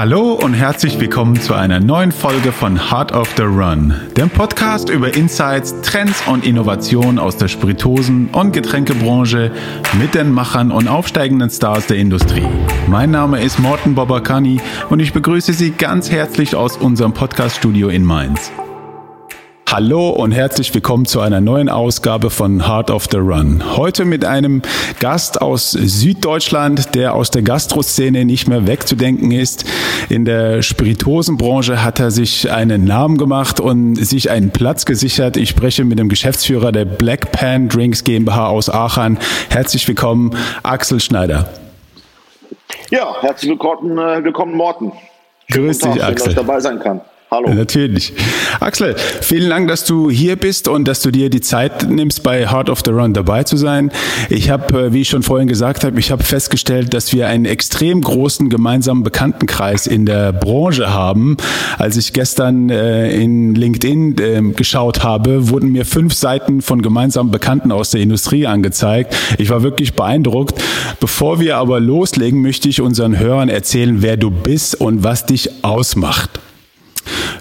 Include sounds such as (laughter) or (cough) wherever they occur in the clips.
Hallo und herzlich willkommen zu einer neuen Folge von Heart of the Run, dem Podcast über Insights, Trends und Innovationen aus der Spiritosen- und Getränkebranche mit den Machern und aufsteigenden Stars der Industrie. Mein Name ist Morten Bobakani und ich begrüße Sie ganz herzlich aus unserem Podcaststudio in Mainz. Hallo und herzlich willkommen zu einer neuen Ausgabe von Heart of the Run. Heute mit einem Gast aus Süddeutschland, der aus der Gastroszene nicht mehr wegzudenken ist. In der Spiritosenbranche hat er sich einen Namen gemacht und sich einen Platz gesichert. Ich spreche mit dem Geschäftsführer der Black Pan Drinks GmbH aus Aachen. Herzlich willkommen, Axel Schneider. Ja, herzlich willkommen, äh, willkommen Morten. Grüß dich, Axel. Schön, dass ich dabei sein kann. Hallo. Natürlich. Axel, vielen Dank, dass du hier bist und dass du dir die Zeit nimmst, bei Heart of the Run dabei zu sein. Ich habe, äh, wie ich schon vorhin gesagt habe, ich habe festgestellt, dass wir einen extrem großen gemeinsamen Bekanntenkreis in der Branche haben. Als ich gestern äh, in LinkedIn äh, geschaut habe, wurden mir fünf Seiten von gemeinsamen Bekannten aus der Industrie angezeigt. Ich war wirklich beeindruckt. Bevor wir aber loslegen, möchte ich unseren Hörern erzählen, wer du bist und was dich ausmacht.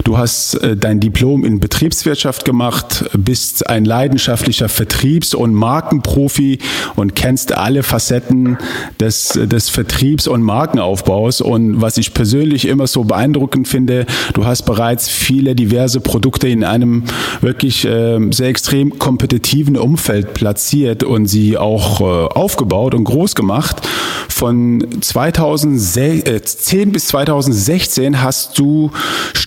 Du hast äh, dein Diplom in Betriebswirtschaft gemacht, bist ein leidenschaftlicher Vertriebs- und Markenprofi und kennst alle Facetten des, des Vertriebs- und Markenaufbaus. Und was ich persönlich immer so beeindruckend finde, du hast bereits viele diverse Produkte in einem wirklich äh, sehr extrem kompetitiven Umfeld platziert und sie auch äh, aufgebaut und groß gemacht. Von 2010 bis 2016 hast du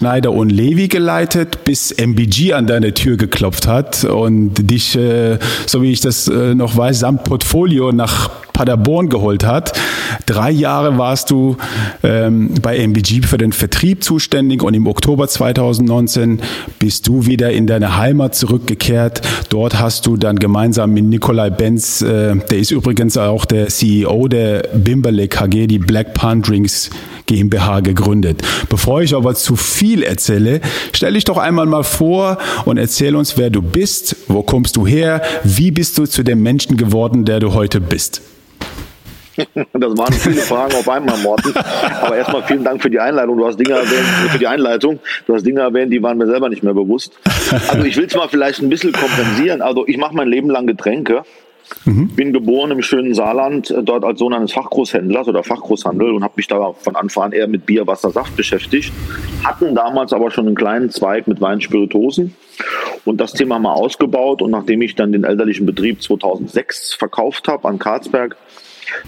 Schneider und Levi geleitet, bis MBG an deine Tür geklopft hat und dich, äh, so wie ich das äh, noch weiß, samt Portfolio nach Paderborn geholt hat. Drei Jahre warst du ähm, bei MBG für den Vertrieb zuständig und im Oktober 2019 bist du wieder in deine Heimat zurückgekehrt. Dort hast du dann gemeinsam mit Nikolai Benz, äh, der ist übrigens auch der CEO der Bimberle KG, die Black Pan Drinks GmbH gegründet. Bevor ich aber zu viel erzähle, stell dich doch einmal mal vor und erzähl uns, wer du bist, wo kommst du her, wie bist du zu dem Menschen geworden, der du heute bist. (laughs) Das waren viele Fragen auf einmal, Morten. Aber erstmal vielen Dank für die Einleitung. Du hast Dinge erwähnt, für die Einleitung. Du hast Dinge erwähnt, die waren mir selber nicht mehr bewusst. Also ich will es mal vielleicht ein bisschen kompensieren. Also ich mache mein Leben lang Getränke. Mhm. Bin geboren im schönen Saarland, äh, dort als Sohn eines Fachgroßhändlers oder Fachgroßhandel und habe mich da von Anfang an eher mit Bier, Wasser, Saft beschäftigt. Hatten damals aber schon einen kleinen Zweig mit Wein, Spiritosen und das Thema mal ausgebaut. Und nachdem ich dann den elterlichen Betrieb 2006 verkauft habe an Karlsberg,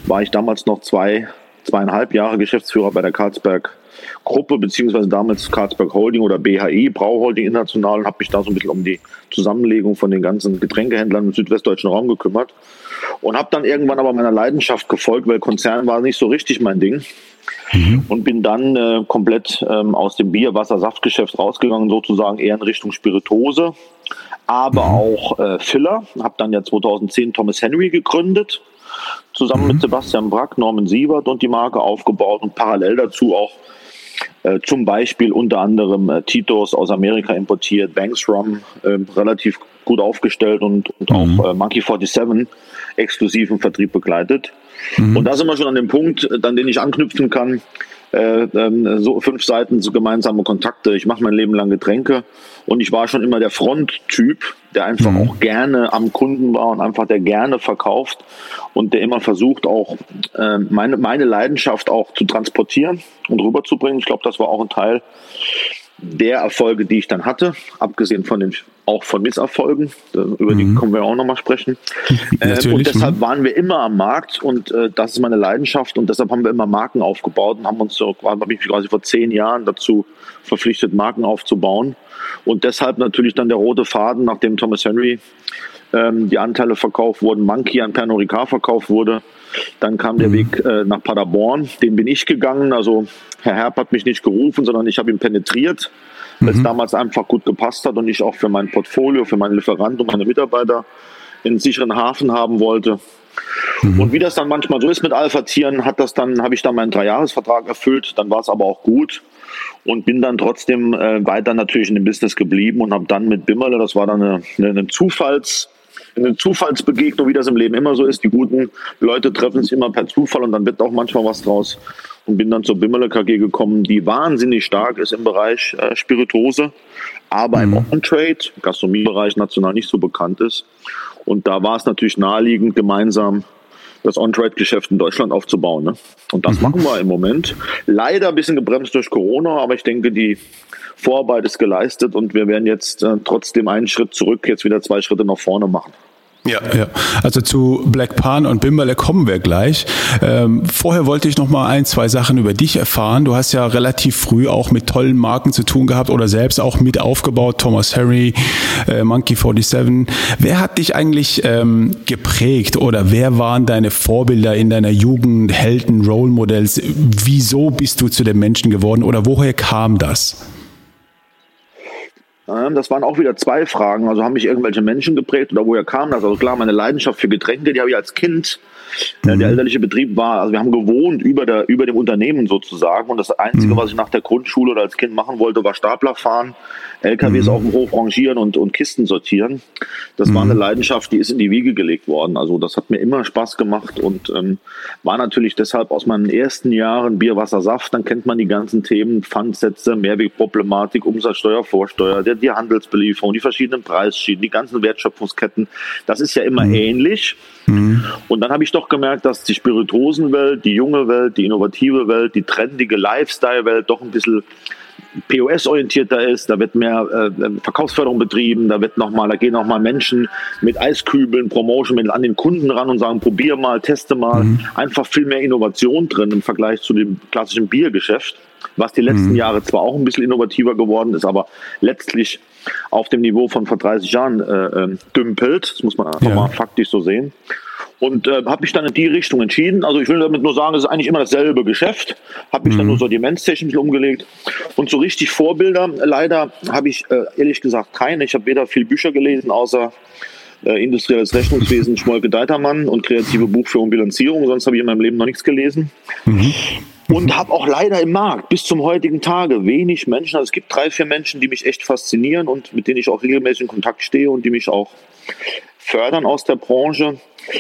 war ich damals noch zwei, zweieinhalb Jahre Geschäftsführer bei der Karlsberg Gruppe, beziehungsweise damals Karlsberg Holding oder BHI, Brauholding International, und habe mich da so ein bisschen um die Zusammenlegung von den ganzen Getränkehändlern im südwestdeutschen Raum gekümmert. Und habe dann irgendwann aber meiner Leidenschaft gefolgt, weil Konzern war nicht so richtig mein Ding. Mhm. Und bin dann äh, komplett ähm, aus dem Bier-, Wasser-, Saftgeschäft rausgegangen, sozusagen eher in Richtung Spiritose, aber mhm. auch äh, Filler. Habe dann ja 2010 Thomas Henry gegründet, zusammen mhm. mit Sebastian Brack, Norman Siebert und die Marke aufgebaut und parallel dazu auch zum Beispiel unter anderem äh, Titos aus Amerika importiert, Banks Rum äh, relativ gut aufgestellt und, und mhm. auch äh, Monkey 47 exklusiven Vertrieb begleitet. Mhm. Und da sind wir schon an dem Punkt, äh, an den ich anknüpfen kann. Äh, ähm, so fünf Seiten zu gemeinsame Kontakte. Ich mache mein Leben lang Getränke und ich war schon immer der Fronttyp, der einfach mhm. auch gerne am Kunden war und einfach der gerne verkauft und der immer versucht auch äh, meine, meine Leidenschaft auch zu transportieren und rüberzubringen. Ich glaube, das war auch ein Teil der Erfolge, die ich dann hatte, abgesehen von den auch von Misserfolgen, über die mhm. können wir auch nochmal sprechen. (laughs) äh, und deshalb mhm. waren wir immer am Markt und äh, das ist meine Leidenschaft und deshalb haben wir immer Marken aufgebaut und haben uns so, habe ich quasi vor zehn Jahren dazu verpflichtet, Marken aufzubauen. Und deshalb natürlich dann der rote Faden, nachdem Thomas Henry ähm, die Anteile verkauft wurden, Monkey an Pernod Ricard verkauft wurde. Dann kam der mhm. Weg äh, nach Paderborn, den bin ich gegangen. Also Herr Herb hat mich nicht gerufen, sondern ich habe ihn penetriert, weil es mhm. damals einfach gut gepasst hat und ich auch für mein Portfolio, für meinen Lieferanten und meine Mitarbeiter einen sicheren Hafen haben wollte. Mhm. Und wie das dann manchmal so ist mit Alpha-Tieren, hat das dann, habe ich dann meinen Dreijahresvertrag erfüllt, dann war es aber auch gut und bin dann trotzdem äh, weiter natürlich in dem Business geblieben und habe dann mit Bimmerle, das war dann eine, eine Zufalls, eine Zufallsbegegnung, wie das im Leben immer so ist. Die guten Leute treffen sich immer per Zufall und dann wird auch manchmal was draus. Und bin dann zur Bimmele KG gekommen, die wahnsinnig stark ist im Bereich äh, Spirituose, aber mhm. im On-Trade, Gastronomiebereich national nicht so bekannt ist. Und da war es natürlich naheliegend, gemeinsam das On-Trade-Geschäft in Deutschland aufzubauen. Ne? Und das mhm. machen wir im Moment. Leider ein bisschen gebremst durch Corona, aber ich denke, die Vorarbeit ist geleistet und wir werden jetzt äh, trotzdem einen Schritt zurück, jetzt wieder zwei Schritte nach vorne machen. Ja, ja. Also zu Black Pan und Bimberle kommen wir gleich. Ähm, vorher wollte ich noch mal ein, zwei Sachen über dich erfahren. Du hast ja relativ früh auch mit tollen Marken zu tun gehabt oder selbst auch mit aufgebaut. Thomas Harry, äh, Monkey 47. Wer hat dich eigentlich ähm, geprägt oder wer waren deine Vorbilder in deiner Jugend, Helden, Role Models? Wieso bist du zu den Menschen geworden oder woher kam das? Das waren auch wieder zwei Fragen. Also haben mich irgendwelche Menschen geprägt oder woher kam das? Also klar, meine Leidenschaft für Getränke, die habe ich als Kind. Mhm. Der elterliche Betrieb war, also wir haben gewohnt über, der, über dem Unternehmen sozusagen. Und das Einzige, mhm. was ich nach der Grundschule oder als Kind machen wollte, war Stapler fahren LKWs mhm. auf dem Hof rangieren und, und Kisten sortieren. Das mhm. war eine Leidenschaft, die ist in die Wiege gelegt worden. Also das hat mir immer Spaß gemacht und ähm, war natürlich deshalb aus meinen ersten Jahren Bier, Wasser, Saft. Dann kennt man die ganzen Themen, Pfandsätze, Mehrwegproblematik, Umsatzsteuer, Vorsteuer, der, die Handelsbelieferung, die verschiedenen Preisschienen, die ganzen Wertschöpfungsketten. Das ist ja immer mhm. ähnlich. Mhm. Und dann habe ich doch gemerkt, dass die Spirituosenwelt, die junge Welt, die innovative Welt, die trendige Lifestyle-Welt doch ein bisschen POS-orientierter ist, da wird mehr äh, Verkaufsförderung betrieben, da wird noch mal, da gehen noch mal Menschen mit Eiskübeln, Promotion an den Kunden ran und sagen, probier mal, teste mal. Mhm. Einfach viel mehr Innovation drin im Vergleich zu dem klassischen Biergeschäft, was die letzten mhm. Jahre zwar auch ein bisschen innovativer geworden ist, aber letztlich auf dem Niveau von vor 30 Jahren äh, äh, dümpelt. Das muss man einfach ja. mal faktisch so sehen und äh, habe mich dann in die Richtung entschieden. Also ich will damit nur sagen, es ist eigentlich immer dasselbe Geschäft. Habe mich mhm. dann nur sortimentstechnisch umgelegt und so richtig Vorbilder. Leider habe ich äh, ehrlich gesagt keine. Ich habe weder viel Bücher gelesen, außer äh, industrielles Rechnungswesen, Schmolke Deitermann und kreative Buchführung, Bilanzierung. Sonst habe ich in meinem Leben noch nichts gelesen. Mhm. Und habe auch leider im Markt bis zum heutigen Tage wenig Menschen. Also es gibt drei, vier Menschen, die mich echt faszinieren und mit denen ich auch regelmäßig in Kontakt stehe und die mich auch fördern aus der Branche.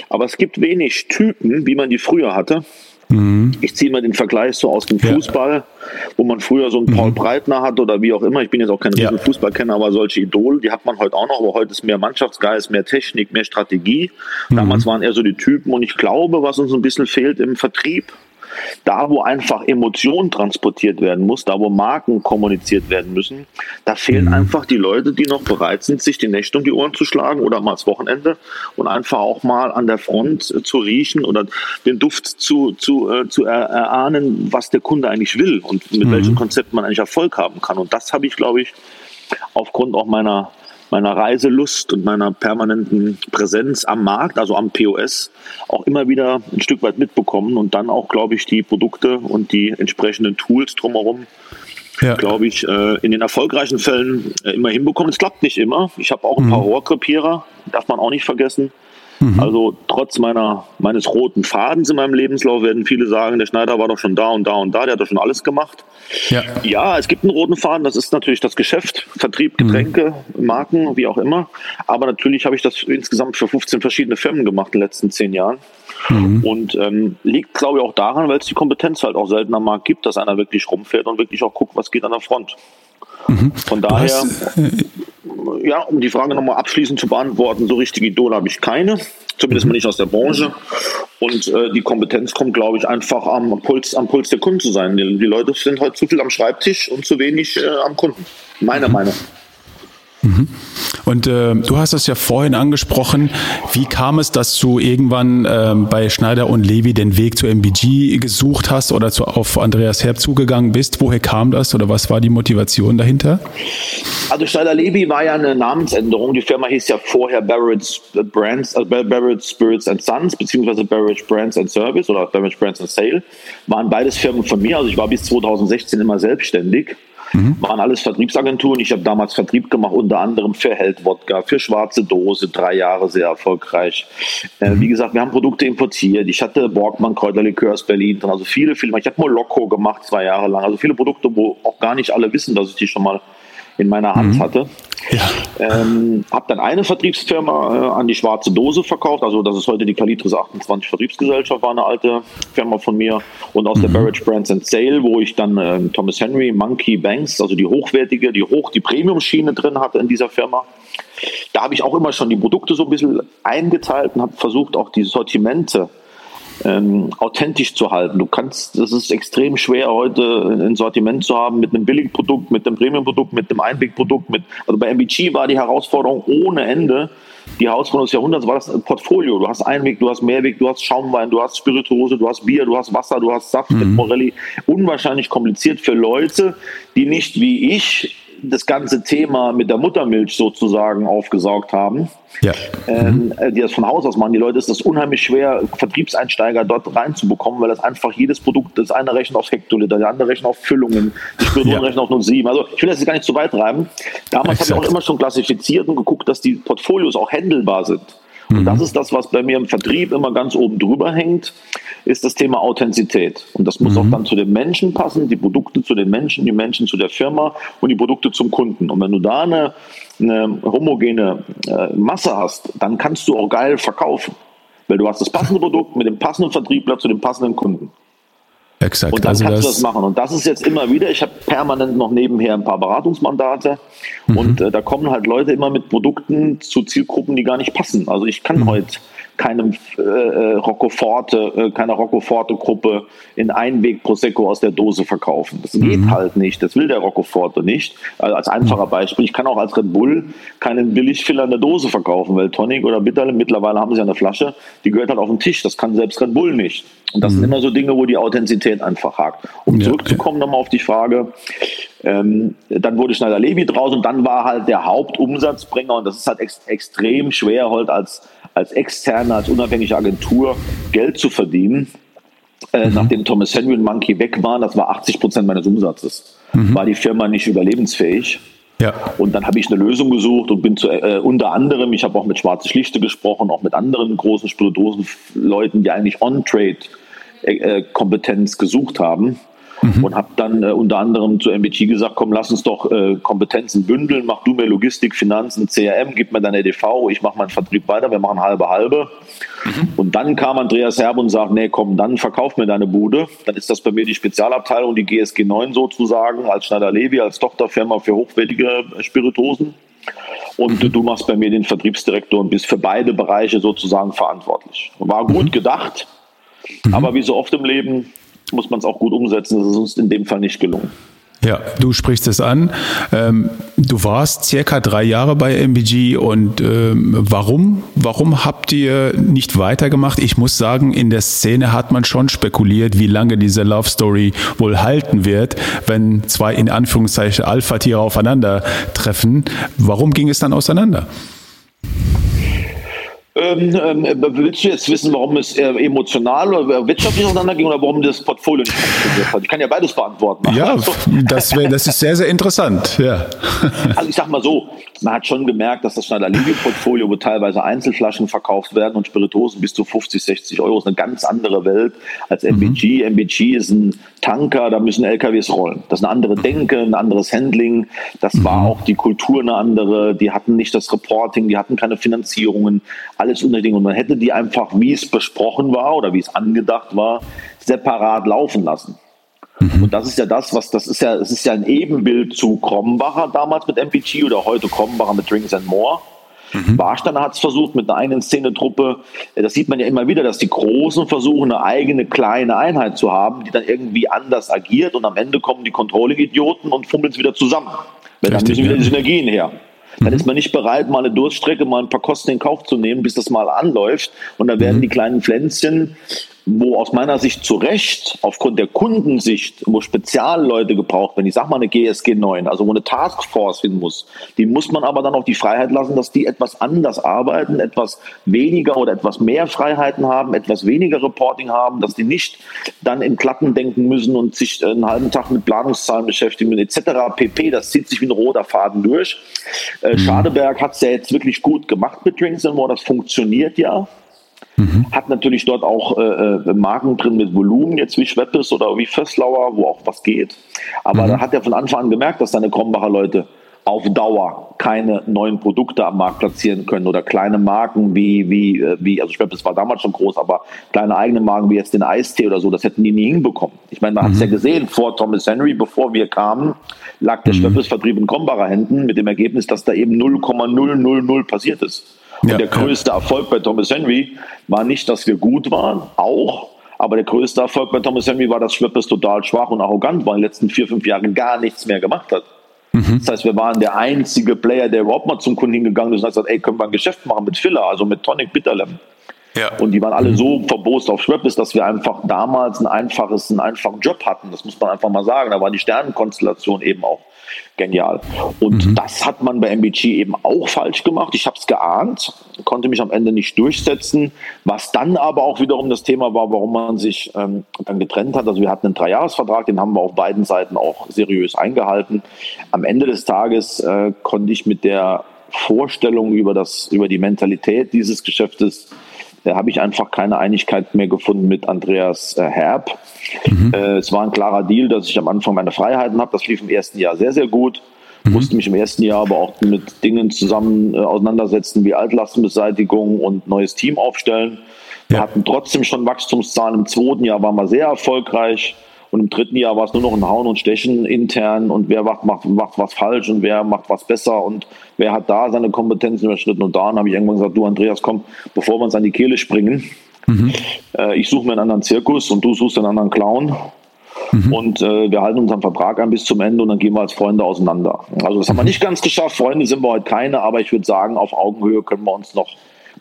Aber es gibt wenig Typen, wie man die früher hatte. Mhm. Ich ziehe mal den Vergleich so aus dem Fußball, ja. wo man früher so einen Paul mhm. Breitner hat oder wie auch immer. Ich bin jetzt auch kein ja. Fußballkenner, aber solche Idole, die hat man heute auch noch. Aber heute ist mehr Mannschaftsgeist, mehr Technik, mehr Strategie. Mhm. Damals waren eher so die Typen. Und ich glaube, was uns ein bisschen fehlt im Vertrieb, da, wo einfach Emotionen transportiert werden muss, da, wo Marken kommuniziert werden müssen, da fehlen mhm. einfach die Leute, die noch bereit sind, sich die Nächte um die Ohren zu schlagen oder mal das Wochenende und einfach auch mal an der Front äh, zu riechen oder den Duft zu, zu, äh, zu erahnen, was der Kunde eigentlich will und mit mhm. welchem Konzept man eigentlich Erfolg haben kann. Und das habe ich, glaube ich, aufgrund auch meiner meiner Reiselust und meiner permanenten Präsenz am Markt, also am POS, auch immer wieder ein Stück weit mitbekommen und dann auch, glaube ich, die Produkte und die entsprechenden Tools drumherum, ja. glaube ich, äh, in den erfolgreichen Fällen äh, immer hinbekommen. Es klappt nicht immer. Ich habe auch ein paar mhm. Rohrkrepierer, darf man auch nicht vergessen. Mhm. Also trotz meiner, meines roten Fadens in meinem Lebenslauf werden viele sagen, der Schneider war doch schon da und da und da, der hat doch schon alles gemacht. Ja, ja es gibt einen roten Faden, das ist natürlich das Geschäft, Vertrieb, Getränke, mhm. Marken, wie auch immer. Aber natürlich habe ich das insgesamt für 15 verschiedene Firmen gemacht in den letzten zehn Jahren. Mhm. Und ähm, liegt, glaube ich, auch daran, weil es die Kompetenz halt auch selten am Markt gibt, dass einer wirklich rumfährt und wirklich auch guckt, was geht an der Front. Mhm. Von daher, hast, äh, ja, um die Frage nochmal abschließend zu beantworten, so richtige Idole habe ich keine, zumindest mhm. mal nicht aus der Branche. Und äh, die Kompetenz kommt, glaube ich, einfach am Puls, am Puls der Kunden zu sein. Die, die Leute sind heute zu viel am Schreibtisch und zu wenig äh, am Kunden. Meine mhm. Meinung. Mhm. Und äh, du hast es ja vorhin angesprochen. Wie kam es, dass du irgendwann äh, bei Schneider und Levi den Weg zur MBG gesucht hast oder zu, auf Andreas Herb zugegangen bist? Woher kam das oder was war die Motivation dahinter? Also Schneider Levi war ja eine Namensänderung. Die Firma hieß ja vorher Barrett's Brands, also Barrett's Spirits and Sons beziehungsweise Barrett Brands and Service oder Barrett Brands and Sale. Waren beides Firmen von mir. Also ich war bis 2016 immer selbstständig. Mhm. Waren alles Vertriebsagenturen. Ich habe damals Vertrieb gemacht, unter anderem für Held Wodka, für Schwarze Dose, drei Jahre sehr erfolgreich. Äh, mhm. wie gesagt, wir haben Produkte importiert. Ich hatte Borgmann Kräuterlikör aus Berlin drin, also viele Filme. Ich habe Moloko gemacht, zwei Jahre lang. Also viele Produkte, wo auch gar nicht alle wissen, dass ich die schon mal in meiner Hand mhm. hatte. Ja. Ähm, habe dann eine Vertriebsfirma äh, an die schwarze Dose verkauft, also das ist heute die Kalitris 28 Vertriebsgesellschaft, war eine alte Firma von mir und aus mhm. der Barrage Brands and Sale, wo ich dann äh, Thomas Henry, Monkey Banks, also die hochwertige, die hoch, die Premium-Schiene drin hatte in dieser Firma. Da habe ich auch immer schon die Produkte so ein bisschen eingeteilt und habe versucht, auch die Sortimente ähm, authentisch zu halten. Du kannst, das ist extrem schwer heute ein Sortiment zu haben mit einem Billigprodukt, mit einem Premiumprodukt, mit einem Einwegprodukt. Mit, also bei MBG war die Herausforderung ohne Ende. Die Herausforderung des Jahrhunderts war das Portfolio. Du hast Einweg, du hast Mehrweg, du hast Schaumwein, du hast Spirituose, du hast Bier, du hast Wasser, du hast Saft mhm. mit Morelli. Unwahrscheinlich kompliziert für Leute, die nicht wie ich das ganze Thema mit der Muttermilch sozusagen aufgesaugt haben, ja. ähm, mhm. die das von Haus aus machen. Die Leute ist das unheimlich schwer, Vertriebseinsteiger dort reinzubekommen, weil das einfach jedes Produkt, das eine rechnet auf Hektoliter, der andere rechnet auf Füllungen, die Spirituosen ja. rechnen auf 07. Also ich will das jetzt gar nicht zu weit treiben. Damals habe ich auch immer schon klassifiziert und geguckt, dass die Portfolios auch händelbar sind. Und mhm. das ist das, was bei mir im Vertrieb immer ganz oben drüber hängt, ist das Thema Authentizität. Und das muss mhm. auch dann zu den Menschen passen, die Produkte zu den Menschen, die Menschen zu der Firma und die Produkte zum Kunden. Und wenn du da eine, eine homogene äh, Masse hast, dann kannst du auch geil verkaufen. Weil du hast das passende Produkt mit dem passenden Vertriebler zu dem passenden Kunden. Exakt. Und dann also kannst das du das machen. Und das ist jetzt immer wieder, ich habe permanent noch nebenher ein paar Beratungsmandate mhm. und äh, da kommen halt Leute immer mit Produkten zu Zielgruppen, die gar nicht passen. Also ich kann mhm. heute keinem äh, äh Roccoforte, äh, keiner Roccoforte-Gruppe in Einweg Prosecco aus der Dose verkaufen. Das geht mhm. halt nicht. Das will der Roccoforte nicht. Also als einfacher. Beispiel. Ich kann auch als Red Bull keinen Billigfiller in der Dose verkaufen, weil Tonic oder Bitterle, mittlerweile haben sie eine Flasche, die gehört halt auf den Tisch. Das kann selbst Red Bull nicht. Und das mhm. sind immer so Dinge, wo die Authentizität einfach hakt. Um ja, zurückzukommen okay. nochmal auf die Frage, ähm, dann wurde Schneider Levi draus und dann war halt der Hauptumsatzbringer und das ist halt ex extrem schwer halt als, als externe, als unabhängige Agentur Geld zu verdienen. Äh, mhm. Nachdem Thomas Henry und Monkey weg waren, das war 80 Prozent meines Umsatzes, mhm. war die Firma nicht überlebensfähig. Ja. Und dann habe ich eine Lösung gesucht und bin zu, äh, unter anderem, ich habe auch mit Schwarze Schlichte gesprochen, auch mit anderen großen Spirituosen-Leuten, die eigentlich On-Trade-Kompetenz äh, gesucht haben mhm. und habe dann äh, unter anderem zu MBT gesagt, komm, lass uns doch äh, Kompetenzen bündeln, mach du mir Logistik, Finanzen, CRM, gib mir deine EDV, ich mache meinen Vertrieb weiter, wir machen halbe halbe. Mhm. Und dann kam Andreas Herb und sagt, nee, komm, dann verkauf mir deine Bude. Dann ist das bei mir die Spezialabteilung, die GSG 9 sozusagen, als Schneider Levi, als Tochterfirma für hochwertige Spiritosen. Und mhm. du machst bei mir den Vertriebsdirektor und bist für beide Bereiche sozusagen verantwortlich. War gut mhm. gedacht, mhm. aber wie so oft im Leben muss man es auch gut umsetzen. Das ist uns in dem Fall nicht gelungen. Ja, du sprichst es an. Ähm, du warst circa drei Jahre bei MBG und ähm, warum? Warum habt ihr nicht weitergemacht? Ich muss sagen, in der Szene hat man schon spekuliert, wie lange diese Love Story wohl halten wird, wenn zwei in Anführungszeichen Alpha-Tiere aufeinandertreffen. Warum ging es dann auseinander? Ähm, ähm, willst du jetzt wissen, warum es äh, emotional oder wirtschaftlich auseinanderging oder warum das Portfolio nicht funktioniert hat? Ich kann ja beides beantworten. Ja, das, wär, das ist sehr, sehr interessant. Ja. (laughs) Also ich sag mal so, man hat schon gemerkt, dass das Schneider Portfolio, wo teilweise Einzelflaschen verkauft werden und Spiritosen bis zu 50, 60 Euro, ist eine ganz andere Welt als MBG. Mhm. MBG ist ein Tanker, da müssen LKWs rollen. Das ist eine andere Denke, ein anderes Handling. Das mhm. war auch die Kultur eine andere. Die hatten nicht das Reporting, die hatten keine Finanzierungen alles unter Dinge. Und man hätte die einfach, wie es besprochen war oder wie es angedacht war, separat laufen lassen. Mhm. Und das ist ja das, was, das ist ja, es ist ja ein Ebenbild zu Krombacher damals mit MPG oder heute Krombacher mit Drinks and More. Mhm. Warsteiner hat es versucht mit einer eigenen Szenetruppe. Das sieht man ja immer wieder, dass die Großen versuchen, eine eigene kleine Einheit zu haben, die dann irgendwie anders agiert und am Ende kommen die Controlling-Idioten und fummeln es wieder zusammen. Weil dann müssen wieder die Synergien her. Dann mhm. ist man nicht bereit, mal eine Durststrecke, mal ein paar Kosten in Kauf zu nehmen, bis das mal anläuft. Und dann werden mhm. die kleinen Pflänzchen wo aus meiner Sicht zu Recht, aufgrund der Kundensicht, wo Spezialleute gebraucht werden, ich sag mal eine GSG 9, also wo eine Taskforce hin muss, die muss man aber dann auch die Freiheit lassen, dass die etwas anders arbeiten, etwas weniger oder etwas mehr Freiheiten haben, etwas weniger Reporting haben, dass die nicht dann in Klappen denken müssen und sich einen halben Tag mit Planungszahlen beschäftigen etc. pp. Das zieht sich wie ein roter Faden durch. Äh, mhm. Schadeberg hat es ja jetzt wirklich gut gemacht mit Drinks and More, das funktioniert ja. Mhm. Hat natürlich dort auch äh, äh, Marken drin mit Volumen, jetzt wie Schweppes oder wie Fösslauer, wo auch was geht. Aber mhm. da hat er von Anfang an gemerkt, dass seine Krombacher Leute auf Dauer keine neuen Produkte am Markt platzieren können oder kleine Marken wie, wie, äh, wie also Schweppes war damals schon groß, aber kleine eigene Marken wie jetzt den Eistee oder so, das hätten die nie hinbekommen. Ich meine, man mhm. hat es ja gesehen, vor Thomas Henry, bevor wir kamen, lag der mhm. Schweppes-Vertrieb in Krombacher Händen mit dem Ergebnis, dass da eben 0,000 passiert ist. Und ja, der größte ja. Erfolg bei Thomas Henry war nicht, dass wir gut waren, auch, aber der größte Erfolg bei Thomas Henry war, dass Schweppes total schwach und arrogant war, in den letzten vier, fünf Jahren gar nichts mehr gemacht hat. Mhm. Das heißt, wir waren der einzige Player, der überhaupt mal zum Kunden hingegangen ist und hat gesagt, ey, können wir ein Geschäft machen mit Filler, also mit Tonic Bitterlem. Ja. Und die waren alle mhm. so verbost auf Schweppes, dass wir einfach damals ein einfaches, einen einfachen Job hatten. Das muss man einfach mal sagen. Da war die Sternenkonstellation eben auch genial. Und mhm. das hat man bei MBG eben auch falsch gemacht. Ich habe es geahnt, konnte mich am Ende nicht durchsetzen, was dann aber auch wiederum das Thema war, warum man sich ähm, dann getrennt hat. Also wir hatten einen Dreijahresvertrag, den haben wir auf beiden Seiten auch seriös eingehalten. Am Ende des Tages äh, konnte ich mit der Vorstellung über, das, über die Mentalität dieses Geschäftes da habe ich einfach keine Einigkeit mehr gefunden mit Andreas äh, Herb. Mhm. Äh, es war ein klarer Deal, dass ich am Anfang meine Freiheiten habe. Das lief im ersten Jahr sehr, sehr gut. Mhm. Musste mich im ersten Jahr aber auch mit Dingen zusammen äh, auseinandersetzen wie Altlastenbeseitigung und neues Team aufstellen. Wir ja. hatten trotzdem schon Wachstumszahlen. Im zweiten Jahr waren wir sehr erfolgreich. Und im dritten Jahr war es nur noch ein Hauen und Stechen intern und wer macht, macht, macht was falsch und wer macht was besser und wer hat da seine Kompetenzen überschritten. Und da habe ich irgendwann gesagt, du Andreas, komm, bevor wir uns an die Kehle springen, mhm. äh, ich suche mir einen anderen Zirkus und du suchst einen anderen Clown. Mhm. Und äh, wir halten unseren Vertrag an bis zum Ende und dann gehen wir als Freunde auseinander. Also das haben wir mhm. nicht ganz geschafft. Freunde sind wir heute keine, aber ich würde sagen, auf Augenhöhe können wir uns noch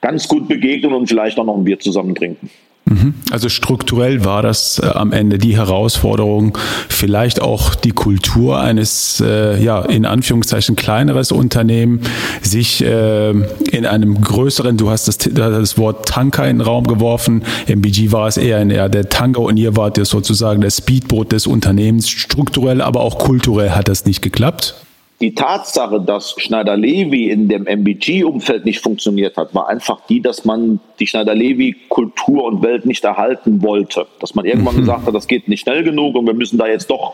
ganz gut begegnen und vielleicht auch noch ein Bier zusammen trinken. Mhm. Also strukturell war das äh, am Ende die Herausforderung, vielleicht auch die Kultur eines, äh, ja, in Anführungszeichen kleineres Unternehmen, sich äh, in einem größeren, du hast das, das Wort Tanker in den Raum geworfen, im BG war es eher, in, eher der Tanker und ihr wart ja sozusagen das Speedboot des Unternehmens. Strukturell, aber auch kulturell hat das nicht geklappt die Tatsache, dass Schneider-Levi in dem MBG-Umfeld nicht funktioniert hat, war einfach die, dass man die Schneider-Levi-Kultur und Welt nicht erhalten wollte. Dass man irgendwann mhm. gesagt hat, das geht nicht schnell genug und wir müssen da jetzt doch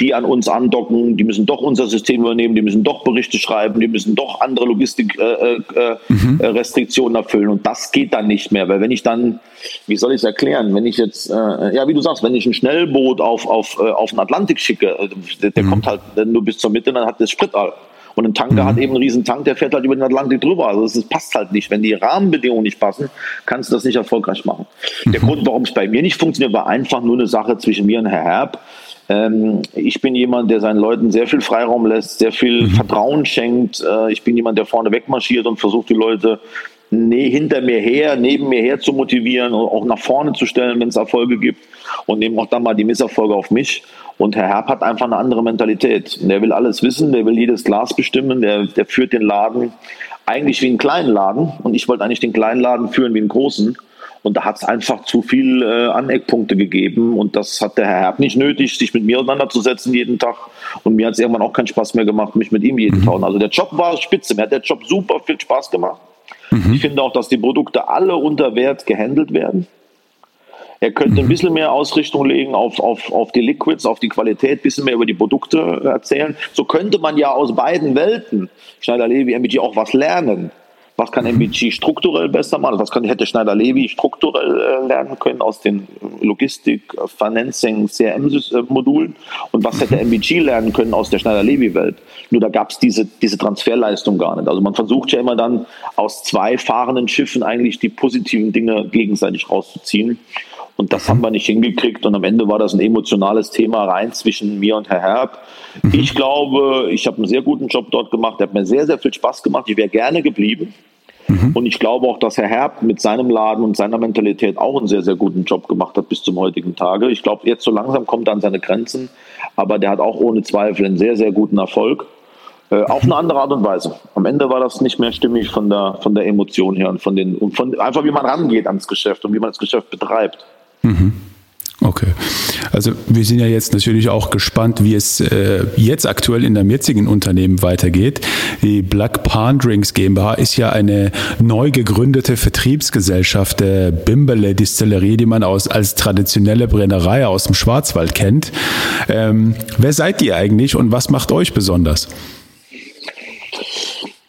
die an uns andocken, die müssen doch unser System übernehmen, die müssen doch Berichte schreiben, die müssen doch andere Logistikrestriktionen äh, äh, mhm. erfüllen. Und das geht dann nicht mehr, weil wenn ich dann, wie soll ich es erklären, wenn ich jetzt, äh, ja, wie du sagst, wenn ich ein Schnellboot auf, auf, äh, auf den Atlantik schicke, äh, der, mhm. kommt halt nur bis zur Mitte, dann hat das Sprit all. Und ein Tanker mhm. hat eben einen riesen Tank, der fährt halt über den Atlantik drüber. Also das passt halt nicht. Wenn die Rahmenbedingungen nicht passen, kannst du das nicht erfolgreich machen. Mhm. Der Grund, warum es bei mir nicht funktioniert, war einfach nur eine Sache zwischen mir und Herr Herb. Ähm, ich bin jemand, der seinen Leuten sehr viel Freiraum lässt, sehr viel mhm. Vertrauen schenkt. Äh, ich bin jemand, der vorne wegmarschiert und versucht, die Leute ne, hinter mir her, neben mir her zu motivieren und auch nach vorne zu stellen, wenn es Erfolge gibt und nehmen auch dann mal die Misserfolge auf mich. Und Herr Herb hat einfach eine andere Mentalität. Der will alles wissen, der will jedes Glas bestimmen, der, der führt den Laden eigentlich wie einen kleinen Laden und ich wollte eigentlich den kleinen Laden führen wie einen großen. Und da hat es einfach zu viel äh, Aneckpunkte gegeben. Und das hat der Herr Herb nicht nötig, sich mit mir auseinanderzusetzen jeden Tag. Und mir hat es irgendwann auch keinen Spaß mehr gemacht, mich mit ihm jeden mhm. Tag. Also der Job war spitze. Mir hat der Job super viel Spaß gemacht. Mhm. Ich finde auch, dass die Produkte alle unter Wert gehandelt werden. Er könnte ein mhm. bisschen mehr Ausrichtung legen auf, auf, auf die Liquids, auf die Qualität, ein bisschen mehr über die Produkte erzählen. So könnte man ja aus beiden Welten, Schneider Levi, MBG, auch was lernen. Was kann MBG strukturell besser machen? Was kann, hätte Schneider-Levi strukturell äh, lernen können aus den Logistik, Financing, CRM-Modulen? Und was hätte MBG lernen können aus der Schneider-Levi-Welt? Nur da gab es diese, diese Transferleistung gar nicht. Also man versucht ja immer dann aus zwei fahrenden Schiffen eigentlich die positiven Dinge gegenseitig rauszuziehen. Und das haben wir nicht hingekriegt. Und am Ende war das ein emotionales Thema rein zwischen mir und Herr Herb. Mhm. Ich glaube, ich habe einen sehr guten Job dort gemacht. Der hat mir sehr, sehr viel Spaß gemacht. Ich wäre gerne geblieben. Mhm. Und ich glaube auch, dass Herr Herb mit seinem Laden und seiner Mentalität auch einen sehr, sehr guten Job gemacht hat bis zum heutigen Tage. Ich glaube, jetzt so langsam kommt er an seine Grenzen. Aber der hat auch ohne Zweifel einen sehr, sehr guten Erfolg. Äh, auf eine andere Art und Weise. Am Ende war das nicht mehr stimmig von der, von der Emotion her und von den, und von einfach wie man rangeht ans Geschäft und wie man das Geschäft betreibt. Mhm. Okay. Also wir sind ja jetzt natürlich auch gespannt, wie es äh, jetzt aktuell in dem jetzigen Unternehmen weitergeht. Die Black Pan Drinks GmbH ist ja eine neu gegründete Vertriebsgesellschaft der Bimbele Distillerie, die man aus, als traditionelle Brennerei aus dem Schwarzwald kennt. Ähm, wer seid ihr eigentlich und was macht euch besonders?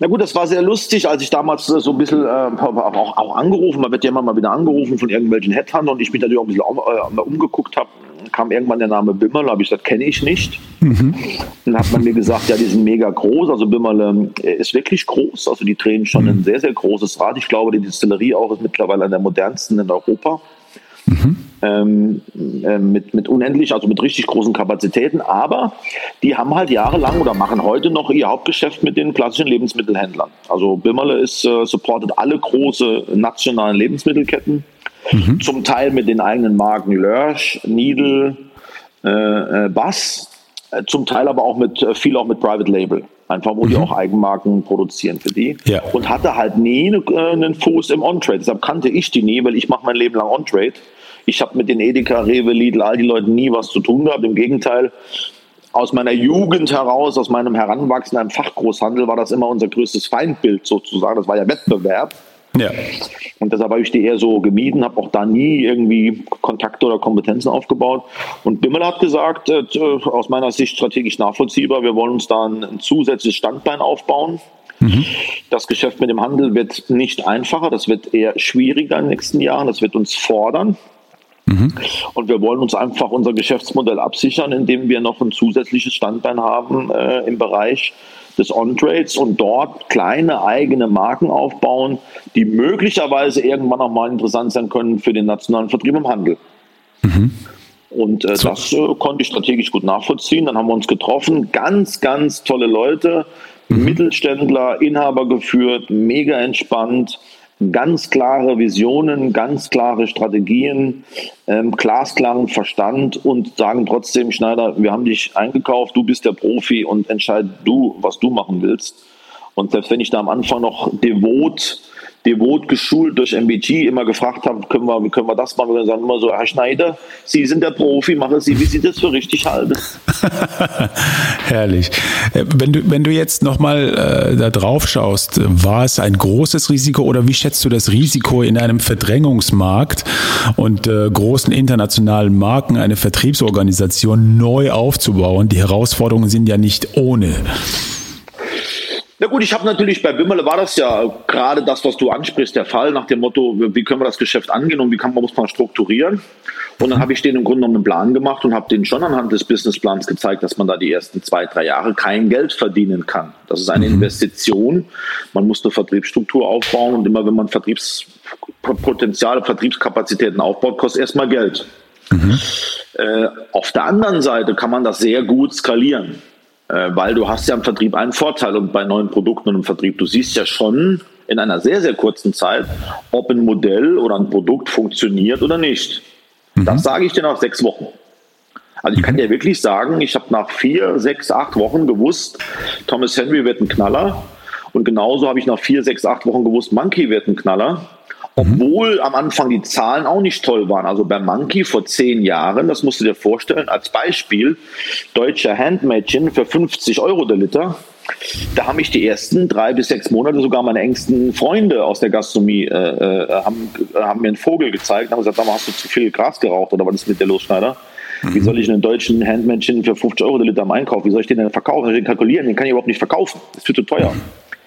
Na gut, das war sehr lustig, als ich damals so ein bisschen äh, auch, auch, angerufen, man wird ja immer mal wieder angerufen von irgendwelchen Headhuntern und ich mich natürlich auch ein bisschen äh, umgeguckt habe, kam irgendwann der Name Bimmerle, habe ich gesagt, kenne ich nicht. Mhm. Dann hat man mir gesagt, ja, die sind mega groß, also Bimmerle äh, ist wirklich groß, also die drehen schon mhm. ein sehr, sehr großes Rad. Ich glaube, die Distillerie auch ist mittlerweile eine der modernsten in Europa. Mhm. Ähm, äh, mit, mit unendlich, also mit richtig großen Kapazitäten, aber die haben halt jahrelang oder machen heute noch ihr Hauptgeschäft mit den klassischen Lebensmittelhändlern. Also Bimmerle ist äh, supportet alle große nationalen Lebensmittelketten, mhm. zum Teil mit den eigenen Marken Lörsch, Needle, äh, äh Bass, äh, zum Teil aber auch mit äh, viel auch mit Private Label. Einfach, wo mhm. die auch Eigenmarken produzieren für die. Ja. Und hatte halt nie einen Fuß im On-Trade. Deshalb kannte ich die nie, weil ich mache mein Leben lang On-Trade. Ich habe mit den Edeka, Rewe, Lidl, all die Leuten nie was zu tun gehabt. Im Gegenteil, aus meiner Jugend heraus, aus meinem Heranwachsen im Fachgroßhandel war das immer unser größtes Feindbild sozusagen. Das war ja Wettbewerb. Ja. Und deshalb habe ich die eher so gemieden, habe auch da nie irgendwie Kontakte oder Kompetenzen aufgebaut. Und Bimmel hat gesagt, äh, aus meiner Sicht strategisch nachvollziehbar, wir wollen uns da ein, ein zusätzliches Standbein aufbauen. Mhm. Das Geschäft mit dem Handel wird nicht einfacher, das wird eher schwieriger in den nächsten Jahren, das wird uns fordern. Mhm. Und wir wollen uns einfach unser Geschäftsmodell absichern, indem wir noch ein zusätzliches Standbein haben äh, im Bereich des On-Trades und dort kleine eigene Marken aufbauen, die möglicherweise irgendwann auch mal interessant sein können für den nationalen Vertrieb im Handel. Mhm. Und äh, so. das äh, konnte ich strategisch gut nachvollziehen. Dann haben wir uns getroffen. Ganz, ganz tolle Leute, mhm. Mittelständler, Inhaber geführt, mega entspannt ganz klare Visionen, ganz klare Strategien, ähm, glasklaren Verstand und sagen trotzdem, Schneider, wir haben dich eingekauft, du bist der Profi und entscheid du, was du machen willst. Und selbst wenn ich da am Anfang noch devot devot geschult durch MBG immer gefragt habe, können wir, können wir das machen? Wir sagen immer so, Herr Schneider, Sie sind der Profi, machen Sie, wie Sie das für richtig halten. (laughs) Herrlich. Äh, wenn du, wenn du jetzt nochmal äh, da drauf schaust, war es ein großes Risiko oder wie schätzt du das Risiko in einem Verdrängungsmarkt und äh, großen internationalen Marken eine Vertriebsorganisation neu aufzubauen? Die Herausforderungen sind ja nicht ohne. Na gut, ich habe natürlich bei Bimmerle war das ja gerade das, was du ansprichst, der Fall nach dem Motto, wie können wir das Geschäft angehen und wie kann man, muss man strukturieren. Und dann habe ich denen im Grunde genommen einen Plan gemacht und habe denen schon anhand des Businessplans gezeigt, dass man da die ersten zwei, drei Jahre kein Geld verdienen kann. Das ist eine mhm. Investition. Man muss eine Vertriebsstruktur aufbauen und immer wenn man Vertriebspotenziale, Vertriebskapazitäten aufbaut, kostet erstmal Geld. Mhm. Äh, auf der anderen Seite kann man das sehr gut skalieren. Äh, weil du hast ja im Vertrieb einen Vorteil und bei neuen Produkten und im Vertrieb, du siehst ja schon in einer sehr, sehr kurzen Zeit, ob ein Modell oder ein Produkt funktioniert oder nicht. Mhm. Das sage ich dir nach sechs Wochen. Also ich kann dir wirklich sagen, ich habe nach vier, sechs, acht Wochen gewusst, Thomas Henry wird ein Knaller. Und genauso habe ich nach vier, sechs, acht Wochen gewusst, Monkey wird ein Knaller. Obwohl am Anfang die Zahlen auch nicht toll waren. Also bei Monkey vor zehn Jahren, das musst du dir vorstellen, als Beispiel, deutscher Handmade für 50 Euro der Liter. Da haben mich die ersten drei bis sechs Monate sogar meine engsten Freunde aus der Gastronomie äh, äh, haben, haben mir einen Vogel gezeigt haben gesagt, hast du zu viel Gras geraucht oder was ist mit der los, Schneider? Wie soll ich einen deutschen Handmade für 50 Euro der Liter am Einkauf, wie soll ich den denn verkaufen? Den kalkulieren? Den kann ich überhaupt nicht verkaufen. Das ist viel zu teuer.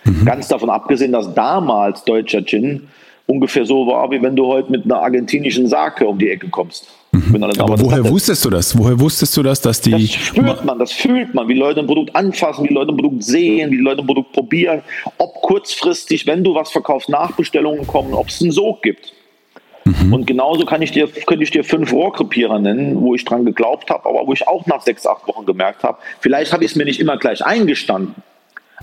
Mhm. Ganz davon abgesehen, dass damals deutscher Gin ungefähr so war, wie wenn du heute mit einer argentinischen Sake um die Ecke kommst. Mhm. Aber woher hatte. wusstest du das? Woher wusstest du das, dass die. Das spürt man, das fühlt man, wie Leute ein Produkt anfassen, wie Leute ein Produkt sehen, wie Leute ein Produkt probieren, ob kurzfristig, wenn du was verkaufst, Nachbestellungen kommen, ob es einen Sog gibt. Mhm. Und genauso kann ich dir, könnte ich dir fünf Rohrkrepierer nennen, wo ich dran geglaubt habe, aber wo ich auch nach sechs, acht Wochen gemerkt habe, vielleicht habe ich es mir nicht immer gleich eingestanden.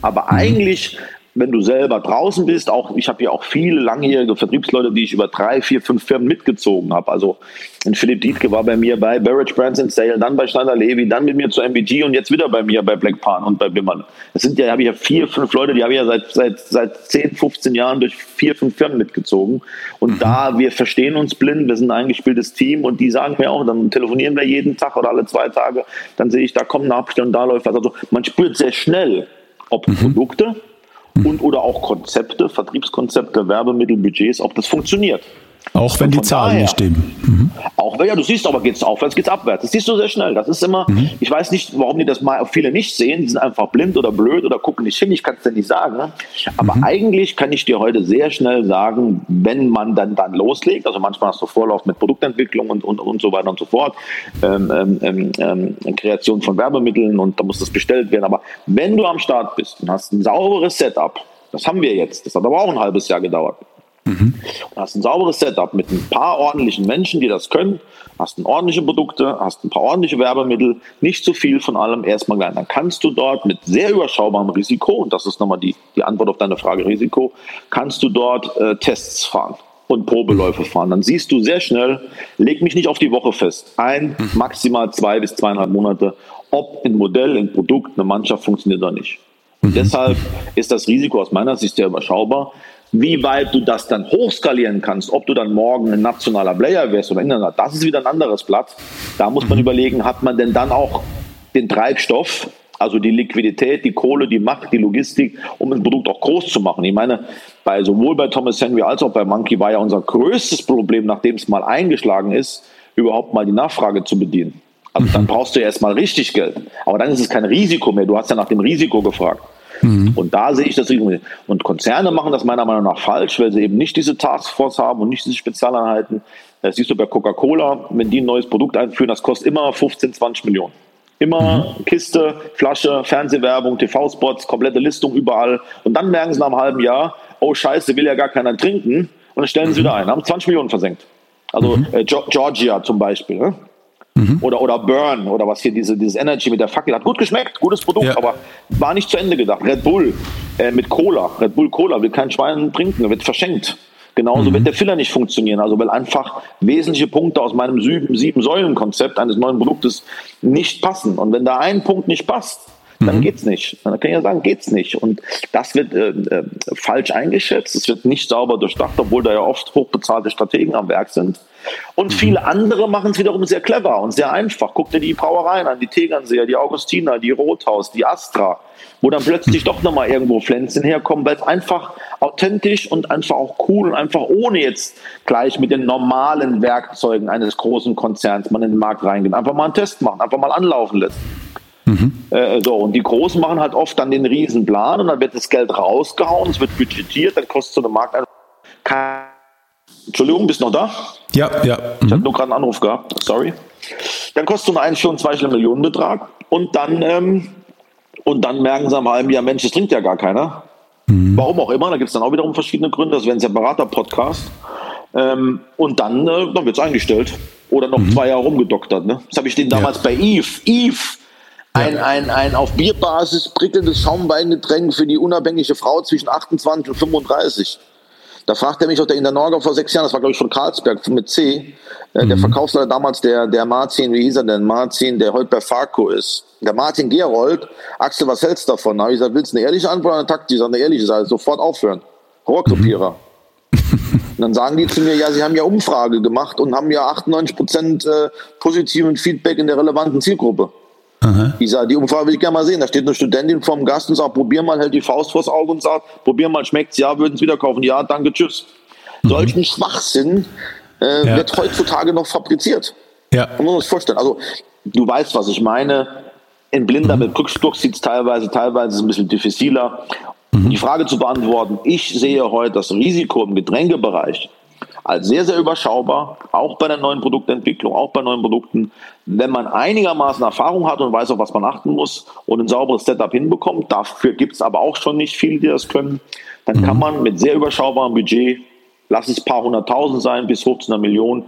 Aber mhm. eigentlich wenn du selber draußen bist, auch ich habe ja auch viele langjährige Vertriebsleute, die ich über drei, vier, fünf Firmen mitgezogen habe. Also ein Philipp Dietke war bei mir bei Barrage Brands in Sale, dann bei Schneider Levi, dann mit mir zu MBG und jetzt wieder bei mir bei Black Pan und bei Bimmern. Das sind ja, habe ich ja vier, fünf Leute, die habe ich ja seit, seit, seit 10, 15 Jahren durch vier, fünf Firmen mitgezogen. Und mhm. da, wir verstehen uns blind, wir sind ein eingespieltes Team und die sagen mir auch, dann telefonieren wir jeden Tag oder alle zwei Tage, dann sehe ich, da kommt eine Abstellung, da läuft was. Also man spürt sehr schnell, ob mhm. Produkte und oder auch Konzepte, Vertriebskonzepte, Werbemittel, Budgets, ob das funktioniert. Auch wenn die Zahlen daher, nicht stimmen. Mhm. Auch wenn, ja, du siehst aber, geht es aufwärts, geht es abwärts. Das siehst du sehr schnell. Das ist immer, mhm. ich weiß nicht, warum die das mal viele nicht sehen. Die sind einfach blind oder blöd oder gucken nicht hin. Ich kann es dir nicht sagen. Ne? Aber mhm. eigentlich kann ich dir heute sehr schnell sagen, wenn man dann, dann loslegt, also manchmal hast du Vorlauf mit Produktentwicklung und, und, und so weiter und so fort, ähm, ähm, ähm, ähm Kreation von Werbemitteln und da muss das bestellt werden. Aber wenn du am Start bist und hast ein sauberes Setup, das haben wir jetzt, das hat aber auch ein halbes Jahr gedauert Mhm. Du hast ein sauberes Setup mit ein paar ordentlichen Menschen, die das können, hast ein ordentliche Produkte, hast ein paar ordentliche Werbemittel, nicht zu viel von allem erstmal klein. Dann kannst du dort mit sehr überschaubarem Risiko, und das ist nochmal die, die Antwort auf deine Frage Risiko, kannst du dort äh, Tests fahren und Probeläufe fahren. Dann siehst du sehr schnell, leg mich nicht auf die Woche fest, ein, mhm. maximal zwei bis zweieinhalb Monate, ob ein Modell, ein Produkt, eine Mannschaft funktioniert oder nicht. Und mhm. deshalb ist das Risiko aus meiner Sicht sehr überschaubar. Wie weit du das dann hochskalieren kannst, ob du dann morgen ein nationaler Player wirst oder international, das ist wieder ein anderes Blatt. Da muss man mhm. überlegen, hat man denn dann auch den Treibstoff, also die Liquidität, die Kohle, die Macht, die Logistik, um ein Produkt auch groß zu machen. Ich meine, bei, sowohl bei Thomas Henry als auch bei Monkey war ja unser größtes Problem, nachdem es mal eingeschlagen ist, überhaupt mal die Nachfrage zu bedienen. Also dann mhm. brauchst du ja erstmal richtig Geld. Aber dann ist es kein Risiko mehr. Du hast ja nach dem Risiko gefragt. Mhm. Und da sehe ich das Risiko. Und Konzerne machen das meiner Meinung nach falsch, weil sie eben nicht diese Taskforce haben und nicht diese Spezialeinheiten. Das siehst du bei Coca-Cola, wenn die ein neues Produkt einführen, das kostet immer 15, 20 Millionen. Immer mhm. Kiste, Flasche, Fernsehwerbung, TV-Spots, komplette Listung überall. Und dann merken sie nach einem halben Jahr, oh Scheiße, will ja gar keiner trinken. Und dann stellen sie mhm. wieder ein, haben 20 Millionen versenkt. Also mhm. äh, Georgia zum Beispiel. Ne? Mhm. Oder, oder Burn oder was hier, diese, dieses Energy mit der Fackel hat gut geschmeckt, gutes Produkt, ja. aber war nicht zu Ende gedacht. Red Bull äh, mit Cola, Red Bull Cola will kein Schwein trinken, wird verschenkt. Genauso mhm. wird der Filler nicht funktionieren. Also weil einfach wesentliche Punkte aus meinem Sieben-Säulen-Konzept eines neuen Produktes nicht passen. Und wenn da ein Punkt nicht passt, dann mhm. geht's nicht. Dann kann ich ja sagen, geht's nicht. Und das wird äh, äh, falsch eingeschätzt. Es wird nicht sauber durchdacht, obwohl da ja oft hochbezahlte Strategen am Werk sind. Und mhm. viele andere machen es wiederum sehr clever und sehr einfach. Guck dir die Brauereien an, die Tegernseer, die Augustiner, die Rothaus, die Astra, wo dann plötzlich doch nochmal irgendwo Pflänzchen herkommen, weil es einfach authentisch und einfach auch cool und einfach ohne jetzt gleich mit den normalen Werkzeugen eines großen Konzerns man in den Markt reingeht. Einfach mal einen Test machen, einfach mal anlaufen lässt. Mhm. Äh, so, und die Großen machen halt oft dann den Riesenplan und dann wird das Geld rausgehauen, es wird budgetiert, dann kostet so eine Markt einfach Entschuldigung, bist du noch da? Ja, ja. Ich hatte nur gerade einen Anruf gehabt, sorry. Dann kostet so eine Einstellung zweistelligen Millionenbetrag und dann, ähm, und dann merken sie am halben Jahr, Mensch, das trinkt ja gar keiner. Mhm. Warum auch immer, da gibt es dann auch wiederum verschiedene Gründe, das wäre ein separater Podcast. Ähm, und dann, äh, dann wird es eingestellt. Oder noch mhm. zwei Jahre rumgedoktert. Ne? Das habe ich den damals ja. bei Eve, Eve, ein, ein, ein auf Bierbasis prickelndes Schaumweingetränk für die unabhängige Frau zwischen 28 und 35. Da fragte er mich auch der in der Norga vor sechs Jahren, das war glaube ich von Karlsberg mit C, äh, mhm. der Verkaufsleiter damals, der, der Martin, wie hieß er denn? Martin, der heute bei Farco ist. Der Martin Gerold, Axel, was hältst du davon? Da habe ich gesagt, willst du eine ehrliche Antwort oder eine sage, eine ehrliche, sage, sofort aufhören. Rohrkrepierer. Mhm. Und (laughs) dann sagen die zu mir, ja, sie haben ja Umfrage gemacht und haben ja 98 Prozent äh, positiven Feedback in der relevanten Zielgruppe. Aha. Ich sage, die Umfrage will ich gerne mal sehen. Da steht eine Studentin vorm Gast und sagt, probier mal, hält die Faust vors Auge und sagt, probier mal, schmeckt's, ja, würden es wieder kaufen, ja, danke, tschüss. Mhm. Solchen Schwachsinn äh, ja. wird heutzutage noch fabriziert. Ja. Man muss sich vorstellen. Also, du weißt, was ich meine. In Blinder mhm. mit Rückstock sieht es teilweise, teilweise ist es ein bisschen diffiziler. Mhm. Die Frage zu beantworten, ich sehe heute das Risiko im Getränkebereich als sehr, sehr überschaubar, auch bei der neuen Produktentwicklung, auch bei neuen Produkten. Wenn man einigermaßen Erfahrung hat und weiß, auf was man achten muss und ein sauberes Setup hinbekommt, dafür gibt es aber auch schon nicht viele, die das können, dann mhm. kann man mit sehr überschaubarem Budget, lass es ein paar hunderttausend sein, bis hoch zu einer Million,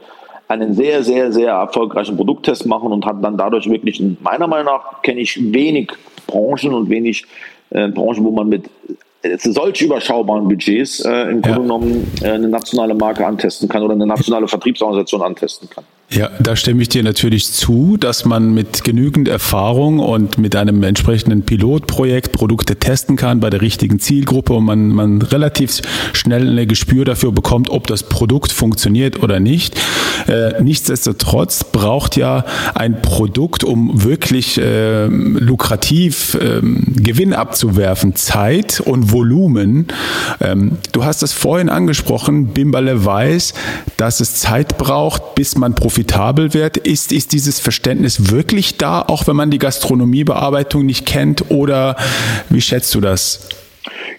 einen sehr, sehr, sehr erfolgreichen Produkttest machen und hat dann dadurch wirklich, meiner Meinung nach, kenne ich wenig Branchen und wenig äh, Branchen, wo man mit solche überschaubaren Budgets äh, im Grunde ja. genommen äh, eine nationale Marke antesten kann oder eine nationale Vertriebsorganisation antesten kann. Ja, da stimme ich dir natürlich zu, dass man mit genügend Erfahrung und mit einem entsprechenden Pilotprojekt Produkte testen kann bei der richtigen Zielgruppe und man, man relativ schnell ein Gespür dafür bekommt, ob das Produkt funktioniert oder nicht. Äh, nichtsdestotrotz braucht ja ein Produkt, um wirklich äh, lukrativ äh, Gewinn abzuwerfen, Zeit und Volumen. Ähm, du hast es vorhin angesprochen, Bimbale weiß, dass es Zeit braucht, bis man profitiert profitabel wird. Ist, ist dieses Verständnis wirklich da, auch wenn man die Gastronomiebearbeitung nicht kennt? Oder wie schätzt du das?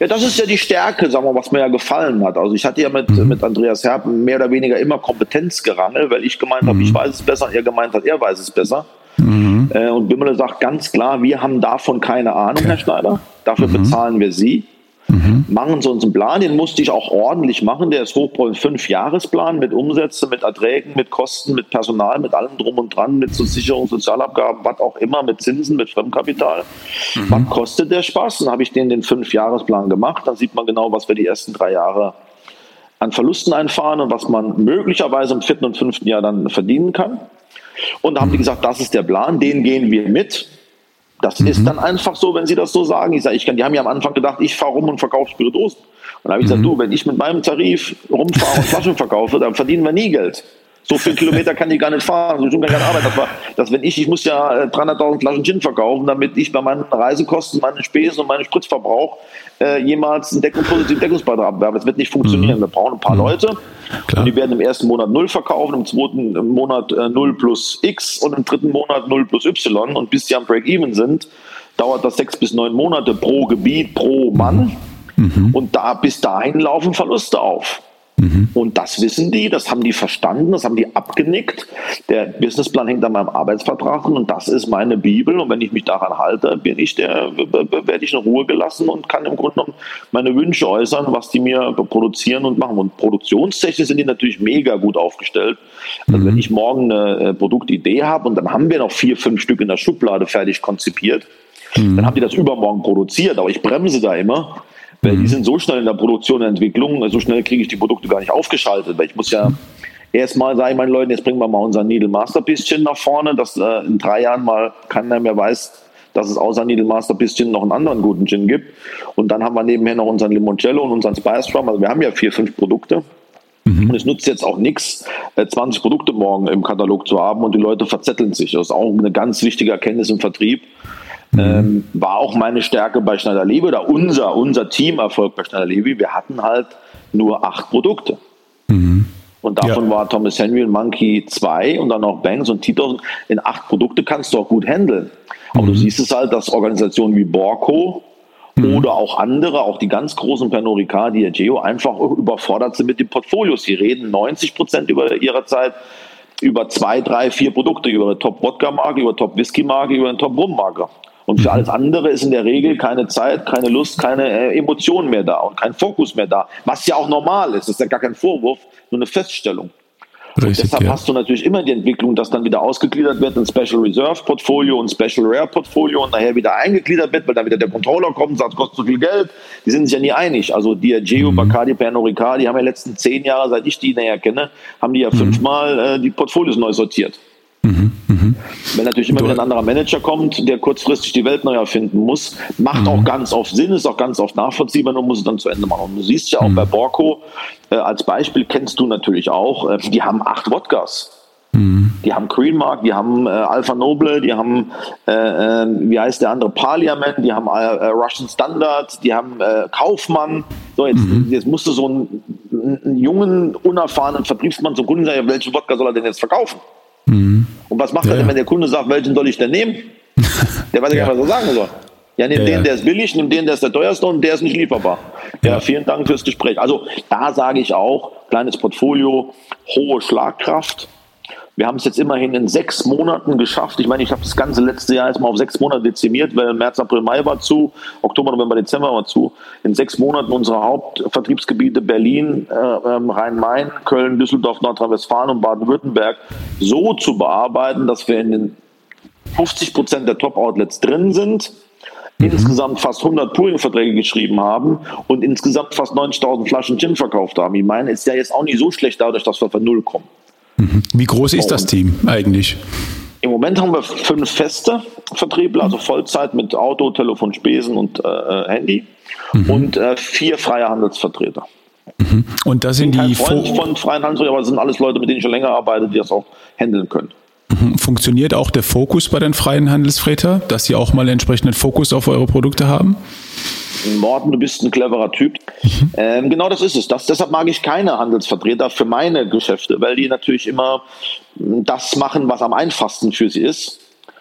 Ja, das ist ja die Stärke, sagen wir, was mir ja gefallen hat. Also ich hatte ja mit, mhm. mit Andreas Herb mehr oder weniger immer Kompetenz gerangelt, weil ich gemeint mhm. habe, ich weiß es besser, er gemeint hat, er weiß es besser. Mhm. Äh, und Bimmele sagt ganz klar, wir haben davon keine Ahnung, okay. Herr Schneider. Dafür mhm. bezahlen wir Sie. Mhm. Machen Sie uns einen Plan, den musste ich auch ordentlich machen. Der ist hochbräun fünf Jahresplan mit Umsätzen, mit Erträgen, mit Kosten, mit Personal, mit allem drum und dran, mit Versicherung, Sozialabgaben, was auch immer, mit Zinsen, mit Fremdkapital. Mhm. Was kostet der Spaß? Dann habe ich den den fünf Jahresplan gemacht. Dann sieht man genau, was wir die ersten drei Jahre an Verlusten einfahren und was man möglicherweise im vierten und fünften Jahr dann verdienen kann. Und da haben die gesagt, das ist der Plan, den gehen wir mit. Das mhm. ist dann einfach so, wenn Sie das so sagen. Ich sage, ich kann, die haben ja am Anfang gedacht, ich fahre rum und verkaufe Spirituosen. Und dann habe ich mhm. gesagt, du, wenn ich mit meinem Tarif rumfahre und (laughs) Flaschen verkaufe, dann verdienen wir nie Geld. So viele Kilometer kann ich gar nicht fahren, so schon keine Arbeit. Das war, dass wenn ich, ich muss ja 300.000 äh, Flaschen Gin verkaufen, damit ich bei meinen Reisekosten, meinen Spesen und meinem Spritzverbrauch äh, jemals einen Deckung, positiven Deckungsbeitrag abwerbe. Das wird nicht funktionieren. Mhm. Wir brauchen ein paar mhm. Leute. Klar. Und die werden im ersten Monat null verkaufen, im zweiten Monat äh, 0 plus X und im dritten Monat 0 plus Y. Und bis die am Break-Even sind, dauert das sechs bis neun Monate pro Gebiet, pro Mann. Mhm. Und da bis dahin laufen Verluste auf. Mhm. Und das wissen die, das haben die verstanden, das haben die abgenickt. Der Businessplan hängt an meinem Arbeitsvertrag drin und das ist meine Bibel. Und wenn ich mich daran halte, bin ich der, werde ich in Ruhe gelassen und kann im Grunde genommen meine Wünsche äußern, was die mir produzieren und machen. Und produktionstechnisch sind die natürlich mega gut aufgestellt. Also mhm. wenn ich morgen eine äh, Produktidee habe und dann haben wir noch vier, fünf Stück in der Schublade fertig konzipiert, mhm. dann haben die das übermorgen produziert, aber ich bremse da immer weil mhm. die sind so schnell in der Produktion und Entwicklung, so schnell kriege ich die Produkte gar nicht aufgeschaltet, weil ich muss ja erstmal sagen, meinen Leuten, jetzt bringen wir mal unser Needle Master bisschen nach vorne, dass äh, in drei Jahren mal keiner mehr weiß, dass es außer Needle Master bisschen noch einen anderen guten Gin gibt. Und dann haben wir nebenher noch unseren Limoncello und unseren Spice Drum. Also wir haben ja vier, fünf Produkte. Mhm. Und es nutzt jetzt auch nichts, 20 äh, Produkte morgen im Katalog zu haben und die Leute verzetteln sich. Das ist auch eine ganz wichtige Erkenntnis im Vertrieb. Mhm. Ähm, war auch meine Stärke bei Schneider Lewe oder unser, unser Teamerfolg bei Schneider Lewe. Wir hatten halt nur acht Produkte. Mhm. Und davon ja. war Thomas Henry und Monkey zwei und dann noch Banks und Titos. In acht Produkte kannst du auch gut handeln. Aber mhm. du siehst es halt, dass Organisationen wie Borco mhm. oder auch andere, auch die ganz großen Pernod Ricard, Diageo, einfach überfordert sind mit den Portfolios. Sie reden 90 Prozent über ihrer Zeit über zwei, drei, vier Produkte, über eine Top-Wodka-Marke, über Top-Whisky-Marke, über eine Top-Rum-Marke. Und für mhm. alles andere ist in der Regel keine Zeit, keine Lust, keine äh, Emotionen mehr da und kein Fokus mehr da. Was ja auch normal ist. Das ist ja gar kein Vorwurf, nur eine Feststellung. Richtig, deshalb ja. hast du natürlich immer die Entwicklung, dass dann wieder ausgegliedert wird in Special Reserve Portfolio und Special Rare Portfolio und nachher wieder eingegliedert wird, weil dann wieder der Controller kommt und sagt, es kostet zu viel Geld. Die sind sich ja nie einig. Also Diageo, mhm. Bacardi, Pernod Ricard, die haben ja in den letzten zehn Jahren, seit ich die näher kenne, haben die ja mhm. fünfmal äh, die Portfolios neu sortiert. Mhm, mh. Wenn natürlich immer wieder ein anderer Manager kommt, der kurzfristig die Welt neu erfinden muss, macht mhm. auch ganz oft Sinn, ist auch ganz oft nachvollziehbar und muss es dann zu Ende machen. Und du siehst ja auch mhm. bei Borco, äh, als Beispiel kennst du natürlich auch, äh, die haben acht Wodkas. Mhm. Die haben Greenmark, die haben äh, Alpha Noble, die haben, äh, äh, wie heißt der andere, Parliament, die haben äh, Russian Standard, die haben Kaufmann. So, jetzt, mhm. jetzt musst du so einen, einen, jungen, unerfahrenen Vertriebsmann zum Kunden sagen, welchen Wodka soll er denn jetzt verkaufen? Mhm. Und was macht ja, er denn, wenn der Kunde sagt, welchen soll ich denn nehmen? (laughs) Der weiß ja gar nicht, was er sagen soll. Ja, nimm ja, den, der ist billig, nimm den, der ist der teuerste und der ist nicht lieferbar. Ja, ja, vielen Dank fürs Gespräch. Also da sage ich auch, kleines Portfolio, hohe Schlagkraft. Wir haben es jetzt immerhin in sechs Monaten geschafft. Ich meine, ich habe das ganze letzte Jahr jetzt mal auf sechs Monate dezimiert, weil März, April, Mai war zu, Oktober, November, Dezember war zu. In sechs Monaten unsere Hauptvertriebsgebiete Berlin, äh, ähm, Rhein-Main, Köln, Düsseldorf, Nordrhein-Westfalen und Baden-Württemberg so zu bearbeiten, dass wir in den 50 Prozent der Top-Outlets drin sind, mhm. insgesamt fast 100 Pooling-Verträge geschrieben haben und insgesamt fast 90.000 Flaschen Gin verkauft haben. Ich meine, ist ja jetzt auch nicht so schlecht dadurch, dass wir von Null kommen. Wie groß ist das Team eigentlich? Im Moment haben wir fünf feste Vertriebler, also Vollzeit mit Auto, Telefon, Spesen und äh, äh Handy mhm. und äh, vier freie Handelsvertreter. Mhm. Und das sind die Freund von freien Handelsvertretern, aber das sind alles Leute, mit denen ich schon länger arbeite, die das auch handeln können. (laughs) Funktioniert auch der Fokus bei den freien Handelsvertretern, dass sie auch mal entsprechenden Fokus auf eure Produkte haben? Morten, du bist ein cleverer Typ. Mhm. Ähm, genau das ist es. Das, deshalb mag ich keine Handelsvertreter für meine Geschäfte, weil die natürlich immer das machen, was am einfachsten für sie ist.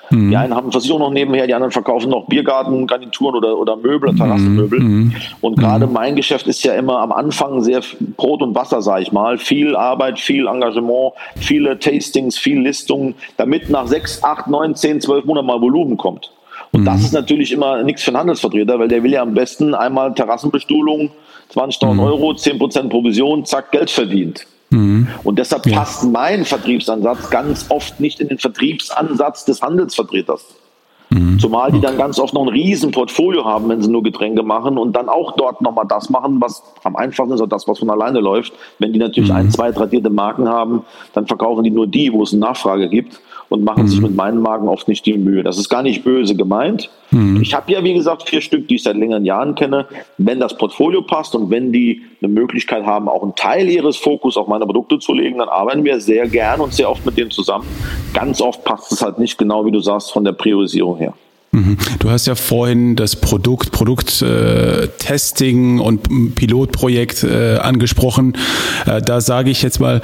Mhm. Die einen haben Versicherung noch nebenher, die anderen verkaufen noch Biergarten, Garnituren oder, oder Möbel, mhm. Terrassenmöbel. Mhm. Und gerade mhm. mein Geschäft ist ja immer am Anfang sehr Brot und Wasser, sage ich mal. Viel Arbeit, viel Engagement, viele Tastings, viel Listungen, damit nach sechs, acht, neun, zehn, zwölf Monaten mal Volumen kommt. Und mhm. das ist natürlich immer nichts für einen Handelsvertreter, weil der will ja am besten einmal Terrassenbestuhlung, 20.000 mhm. Euro, 10% Provision, zack, Geld verdient. Mhm. Und deshalb ja. passt mein Vertriebsansatz ganz oft nicht in den Vertriebsansatz des Handelsvertreters. Mhm. Zumal die dann ganz oft noch ein riesen Portfolio haben, wenn sie nur Getränke machen und dann auch dort nochmal das machen, was am einfachsten ist, oder das, was von alleine läuft. Wenn die natürlich mhm. ein, zwei tradierte Marken haben, dann verkaufen die nur die, wo es eine Nachfrage gibt und machen mhm. sich mit meinen Marken oft nicht die Mühe. Das ist gar nicht böse gemeint. Mhm. Ich habe ja, wie gesagt, vier Stück, die ich seit längeren Jahren kenne. Wenn das Portfolio passt und wenn die eine Möglichkeit haben, auch einen Teil ihres Fokus auf meine Produkte zu legen, dann arbeiten wir sehr gern und sehr oft mit denen zusammen. Ganz oft passt es halt nicht genau, wie du sagst, von der Priorisierung her. Mhm. Du hast ja vorhin das Produkt, Produkttesting äh, und Pilotprojekt äh, angesprochen. Äh, da sage ich jetzt mal,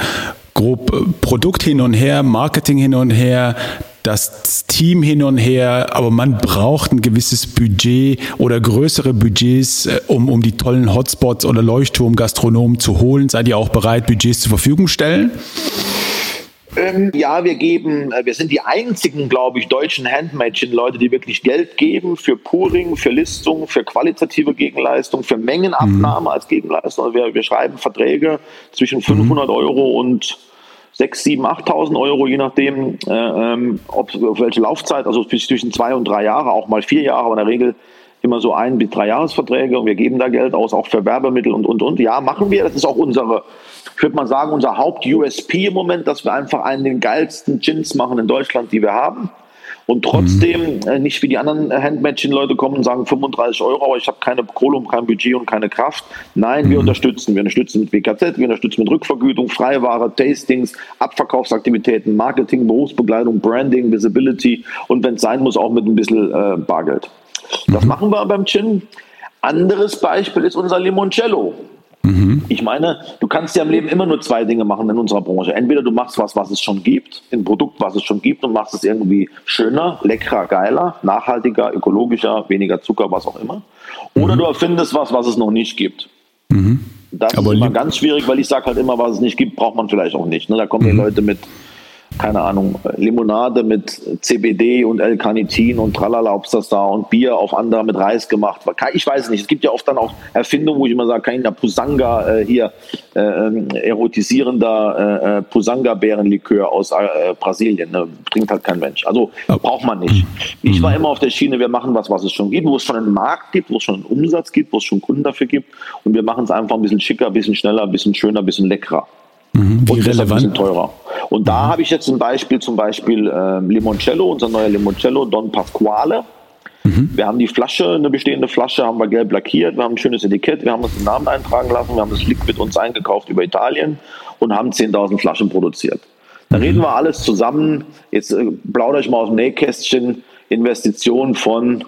grob äh, Produkt hin und her, Marketing hin und her, das Team hin und her, aber man braucht ein gewisses Budget oder größere Budgets, äh, um, um die tollen Hotspots oder Leuchtturmgastronomen zu holen. Seid ihr auch bereit, Budgets zur Verfügung stellen? Ähm, ja, wir geben, äh, wir sind die einzigen, glaube ich, deutschen Handmädchen-Leute, die wirklich Geld geben für Puring, für Listung, für qualitative Gegenleistung, für Mengenabnahme mhm. als Gegenleistung. Also wir, wir schreiben Verträge zwischen 500 mhm. Euro und 6, 7, 8.000 Euro, je nachdem, äh, ähm, ob, auf welche Laufzeit, also zwischen zwei und drei Jahre, auch mal vier Jahre, aber in der Regel immer so ein bis drei Jahresverträge und wir geben da Geld aus, auch für Werbemittel und, und, und. Ja, machen wir. Das ist auch unsere, ich würde mal sagen, unser Haupt-USP im Moment, dass wir einfach einen der geilsten Gins machen in Deutschland, die wir haben und trotzdem mhm. äh, nicht wie die anderen Handmatching-Leute kommen und sagen 35 Euro, aber ich habe keine Kohle und kein Budget und keine Kraft. Nein, mhm. wir unterstützen. Wir unterstützen mit WKZ, wir unterstützen mit Rückvergütung, Freiware, Tastings, Abverkaufsaktivitäten, Marketing, Berufsbegleitung, Branding, Visibility und wenn es sein muss, auch mit ein bisschen äh, Bargeld. Das mhm. machen wir beim Gin. Anderes Beispiel ist unser Limoncello. Ich meine, du kannst ja im Leben immer nur zwei Dinge machen in unserer Branche. Entweder du machst was, was es schon gibt, ein Produkt, was es schon gibt und machst es irgendwie schöner, leckerer, geiler, nachhaltiger, ökologischer, weniger Zucker, was auch immer. Oder mhm. du erfindest was, was es noch nicht gibt. Mhm. Das Aber ist immer ganz schwierig, weil ich sage halt immer, was es nicht gibt, braucht man vielleicht auch nicht. Ne? Da kommen die mhm. Leute mit keine Ahnung, Limonade mit CBD und L-Carnitin und tralala, ob das da und Bier auf andere mit Reis gemacht. Ich weiß nicht. Es gibt ja oft dann auch Erfindungen, wo ich immer sage, kein Pusanga äh, hier, äh, ähm, erotisierender äh, äh, Pusanga-Bärenlikör aus äh, Brasilien. Ne? Trinkt halt kein Mensch. Also braucht man nicht. Ich mhm. war immer auf der Schiene, wir machen was, was es schon gibt, wo es schon einen Markt gibt, wo es schon einen Umsatz gibt, wo es schon Kunden dafür gibt. Und wir machen es einfach ein bisschen schicker, ein bisschen schneller, ein bisschen schöner, ein bisschen leckerer. Mhm, wie und relevant? Ein bisschen teurer. Und da mhm. habe ich jetzt ein Beispiel, zum Beispiel äh, Limoncello, unser neuer Limoncello Don Pasquale. Mhm. Wir haben die Flasche, eine bestehende Flasche, haben wir gelb lackiert, wir haben ein schönes Etikett, wir haben uns den Namen eintragen lassen, wir haben das Liquid uns eingekauft über Italien und haben 10.000 Flaschen produziert. Da mhm. reden wir alles zusammen. Jetzt äh, plaudere ich mal aus dem Nähkästchen. Investitionen von,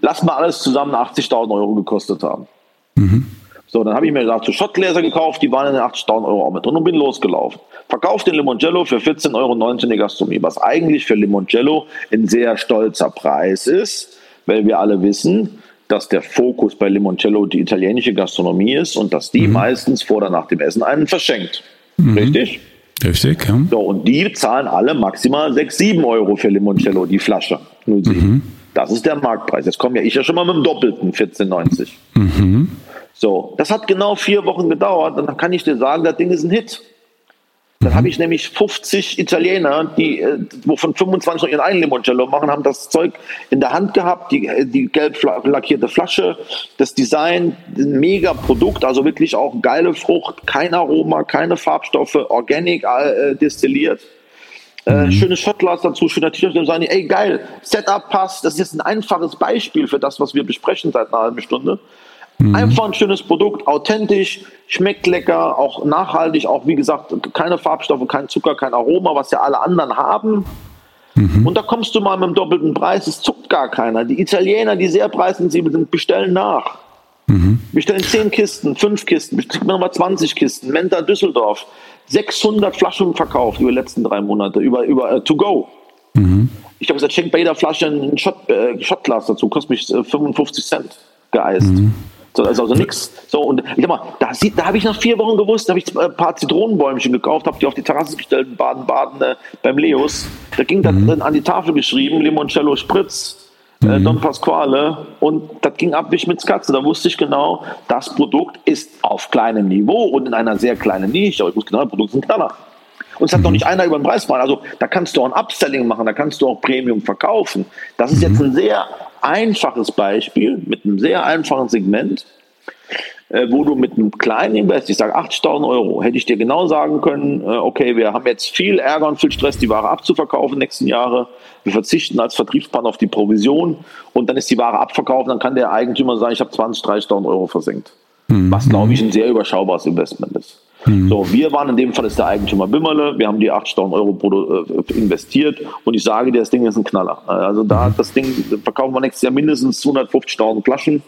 lass mal alles zusammen 80.000 Euro gekostet haben. Mhm. So, dann habe ich mir dazu Schottgläser gekauft, die waren in den 80.000 Euro auch mit drin und bin losgelaufen. Verkauft den Limoncello für 14,19 Euro in der Gastronomie, was eigentlich für Limoncello ein sehr stolzer Preis ist, weil wir alle wissen, dass der Fokus bei Limoncello die italienische Gastronomie ist und dass die mhm. meistens vor oder nach dem Essen einen verschenkt. Mhm. Richtig? Richtig, ja. So, und die zahlen alle maximal 6, 7 Euro für Limoncello, die Flasche 07. Mhm. Das ist der Marktpreis. Jetzt komme ja ich ja schon mal mit dem Doppelten 14,90. Mhm. So, das hat genau vier Wochen gedauert und dann kann ich dir sagen, das Ding ist ein Hit. Dann mhm. habe ich nämlich 50 Italiener, die äh, wovon 25 noch ihren eigenen Limoncello machen, haben das Zeug in der Hand gehabt, die, äh, die gelb lackierte Flasche, das Design, ein mega Produkt, also wirklich auch geile Frucht, kein Aroma, keine Farbstoffe, organic äh, destilliert. Äh, mhm. schönes Shotglas dazu, schöner T-Shirt, dann sagen ey geil, Setup passt, das ist jetzt ein einfaches Beispiel für das, was wir besprechen seit einer halben Stunde. Mhm. Einfach ein schönes Produkt, authentisch, schmeckt lecker, auch nachhaltig, auch wie gesagt, keine Farbstoffe, kein Zucker, kein Aroma, was ja alle anderen haben. Mhm. Und da kommst du mal mit dem doppelten Preis, es zuckt gar keiner. Die Italiener, die sehr preissensibel sind, bestellen nach. Mhm. Bestellen 10 Kisten, 5 Kisten, bestellen mal 20 Kisten. Menta Düsseldorf, 600 Flaschen verkauft über die letzten drei Monate, über, über uh, To Go. Mhm. Ich habe gesagt, schenkt bei jeder Flasche ein Shot, äh, Shotglas dazu, kostet mich äh, 55 Cent geeist. Mhm. So, also, also nichts. So, und ich sag mal, da, da habe ich nach vier Wochen gewusst, da habe ich ein paar Zitronenbäumchen gekauft, habe die auf die Terrasse gestellt Baden-Baden äh, beim Leos. Da ging mhm. dann an die Tafel geschrieben, Limoncello Spritz, äh, mhm. Don Pasquale und das ging ab wie mit Katze. Da wusste ich genau, das Produkt ist auf kleinem Niveau und in einer sehr kleinen Nische. Aber ich wusste genau, das Produkt ist ein Knaller. Und es hat mhm. nicht einer über den Preis machen. Also da kannst du auch ein Upselling machen, da kannst du auch Premium verkaufen. Das ist jetzt mhm. ein sehr einfaches Beispiel mit einem sehr einfachen Segment, äh, wo du mit einem kleinen Invest, ich sage 80.000 Euro, hätte ich dir genau sagen können, äh, okay, wir haben jetzt viel Ärger und viel Stress, die Ware abzuverkaufen nächsten Jahren. Wir verzichten als Vertriebspartner auf die Provision und dann ist die Ware abverkauft, dann kann der Eigentümer sagen, ich habe 20.000, 30.000 Euro versenkt. Mhm. Was, glaube ich, ein sehr überschaubares Investment ist. Mhm. So, wir waren in dem Fall ist der Eigentümer Bimmerle. Wir haben die 8.000 Euro äh, investiert und ich sage dir, das Ding ist ein Knaller. Also da mhm. das Ding verkaufen wir nächstes Jahr mindestens 250.000 Flaschen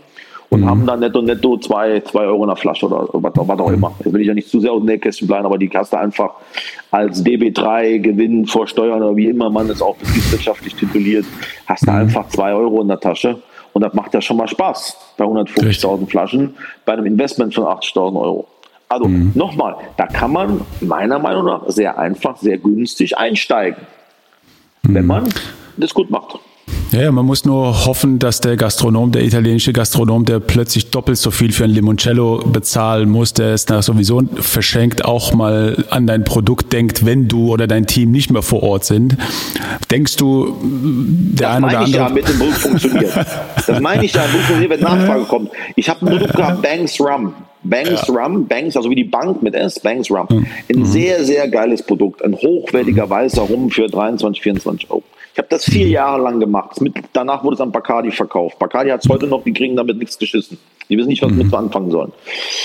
und mhm. haben dann netto netto zwei, zwei Euro in der Flasche oder was, was auch mhm. immer. Jetzt will ich ja nicht zu sehr aus dem Nähkästchen bleiben, aber die hast du einfach als DB3 Gewinn vor Steuern oder wie immer man es auch betriebswirtschaftlich tituliert, hast du mhm. einfach zwei Euro in der Tasche. Und das macht ja schon mal Spaß bei 150.000 Flaschen bei einem Investment von 80.000 Euro. Also mhm. nochmal, da kann man meiner Meinung nach sehr einfach, sehr günstig einsteigen, mhm. wenn man das gut macht. Ja, man muss nur hoffen, dass der Gastronom, der italienische Gastronom, der plötzlich doppelt so viel für ein Limoncello bezahlen muss, der es da sowieso verschenkt, auch mal an dein Produkt denkt, wenn du oder dein Team nicht mehr vor Ort sind. Denkst du, der das eine oder andere... (laughs) Das meine ich ja, mit dem Produkt funktioniert. Das meine ich ja, funktioniert, wenn Nachfrage kommt. Ich habe ein Produkt gehabt, Banks Rum. Banks ja. Rum, Banks, also wie die Bank mit S, Banks Rum. Ein mhm. sehr, sehr geiles Produkt. Ein hochwertiger weißer Rum für 23, 24 Euro. Ich habe das vier Jahre lang gemacht. Mit, danach wurde es an Bacardi verkauft. Bacardi hat es heute noch, die kriegen damit nichts geschissen. Die wissen nicht, was mhm. mit anfangen sollen.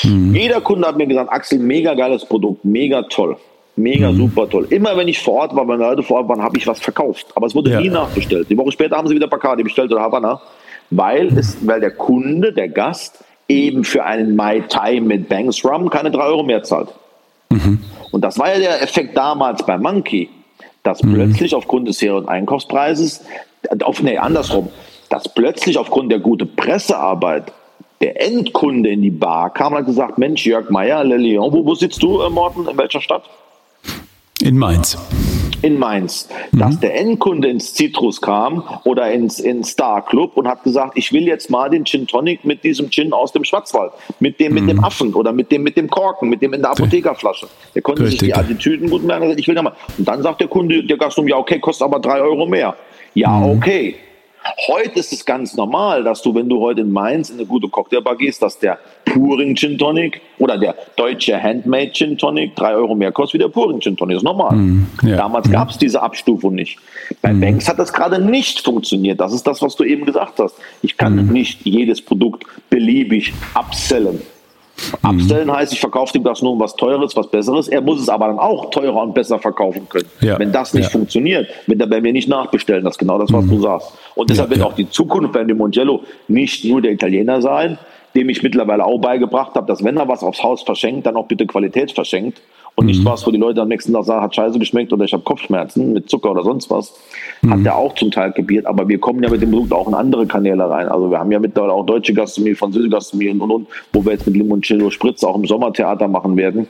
Mhm. Jeder Kunde hat mir gesagt, Axel, mega geiles Produkt, mega toll. Mega mhm. super toll. Immer wenn ich vor Ort war, wenn Leute vor Ort waren, habe ich was verkauft. Aber es wurde ja. nie nachbestellt. Die Woche später haben sie wieder Bacardi bestellt oder Havana, weil, es, weil der Kunde, der Gast, eben für einen Mai Tai mit Banks Rum keine drei Euro mehr zahlt. Mhm. Und das war ja der Effekt damals bei Monkey dass mhm. plötzlich aufgrund des höheren Einkaufspreises, auf, nee, andersrum, dass plötzlich aufgrund der guten Pressearbeit der Endkunde in die Bar kam und hat gesagt, Mensch, Jörg Meyer, Le Lion, wo, wo sitzt du, äh, Morten, in welcher Stadt? In Mainz in Mainz, mhm. dass der Endkunde ins Citrus kam oder ins, ins Star Club und hat gesagt, ich will jetzt mal den Gin Tonic mit diesem Gin aus dem Schwarzwald, mit dem, mhm. mit dem Affen oder mit dem, mit dem Korken, mit dem in der Apothekerflasche. Der konnte Richtig. sich die Attitüden gut merken, ich will da mal. Und dann sagt der Kunde, der Gastronom, ja okay, kostet aber drei Euro mehr. Ja, mhm. okay. Heute ist es ganz normal, dass du, wenn du heute in Mainz in eine gute Cocktailbar gehst, dass der Puring Gin Tonic oder der deutsche Handmade Gin Tonic drei Euro mehr kostet wie der Puring Gin Tonic. Das ist normal. Mm, ja. Damals mm. gab es diese Abstufung nicht. Bei mm. Banks hat das gerade nicht funktioniert. Das ist das, was du eben gesagt hast. Ich kann mm. nicht jedes Produkt beliebig absellen. Abstellen heißt, ich verkaufe dem das nur was Teures, was Besseres. Er muss es aber dann auch teurer und besser verkaufen können. Ja. Wenn das nicht ja. funktioniert, wird er bei mir nicht nachbestellen. Das ist genau das, was mhm. du sagst. Und deshalb ja, wird auch die Zukunft bei dem Mongello nicht nur der Italiener sein, dem ich mittlerweile auch beigebracht habe, dass wenn er was aufs Haus verschenkt, dann auch bitte Qualität verschenkt und nicht mhm. was, wo die Leute am nächsten Tag sagen, hat scheiße geschmeckt oder ich habe Kopfschmerzen mit Zucker oder sonst was. Mhm. Hat der auch zum Teil gebiert, aber wir kommen ja mit dem Produkt auch in andere Kanäle rein. Also wir haben ja mittlerweile auch deutsche Gastronomie, französische Gastronomie und, und, und, wo wir jetzt mit Limoncello Spritz auch im Sommertheater machen werden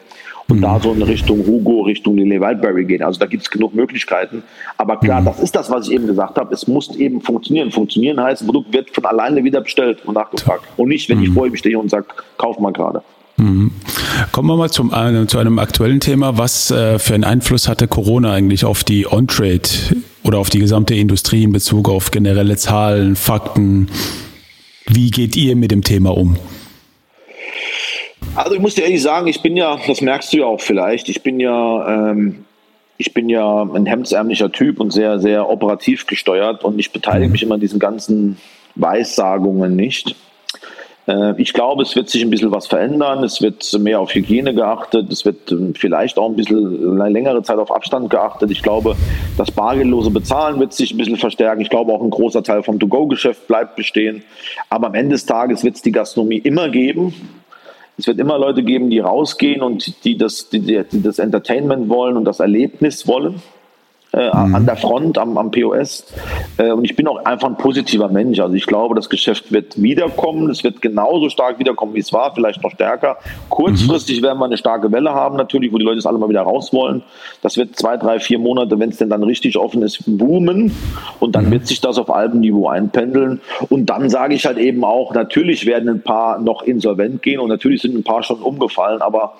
und mhm. da so in Richtung Hugo, Richtung Lily Wildberry gehen. Also da gibt es genug Möglichkeiten. Aber klar, mhm. das ist das, was ich eben gesagt habe. Es muss eben funktionieren. Funktionieren heißt, ein Produkt wird von alleine wieder bestellt und nachgefragt. Und nicht, wenn ich mhm. vor ihm stehe und sage, kauf mal gerade. Kommen wir mal zum, äh, zu einem aktuellen Thema. Was äh, für einen Einfluss hatte Corona eigentlich auf die On-Trade oder auf die gesamte Industrie in Bezug auf generelle Zahlen, Fakten? Wie geht ihr mit dem Thema um? Also ich muss dir ehrlich sagen, ich bin ja, das merkst du ja auch vielleicht, ich bin ja, ähm, ich bin ja ein hemdsärmlicher Typ und sehr, sehr operativ gesteuert und ich beteilige mhm. mich immer an diesen ganzen Weissagungen nicht. Äh, ich glaube, es wird sich ein bisschen was verändern. Es wird mehr auf Hygiene geachtet. Es wird ähm, vielleicht auch ein bisschen eine längere Zeit auf Abstand geachtet. Ich glaube, das bargeldlose Bezahlen wird sich ein bisschen verstärken. Ich glaube, auch ein großer Teil vom To-Go-Geschäft bleibt bestehen. Aber am Ende des Tages wird es die Gastronomie immer geben. Es wird immer Leute geben, die rausgehen und die das, die, die das Entertainment wollen und das Erlebnis wollen äh, mhm. an der Front, am, am POS. Äh, und ich bin auch einfach ein positiver Mensch. Also ich glaube, das Geschäft wird wiederkommen. Es wird genauso stark wiederkommen, wie es war, vielleicht noch stärker. Kurzfristig mhm. werden wir eine starke Welle haben, natürlich, wo die Leute es alle mal wieder raus wollen. Das wird zwei, drei, vier Monate, wenn es denn dann richtig offen ist, boomen. Und dann mhm. wird sich das auf Albenniveau einpendeln. Und dann sage ich halt eben auch, natürlich werden ein paar noch insolvent gehen und natürlich sind ein paar schon umgefallen, aber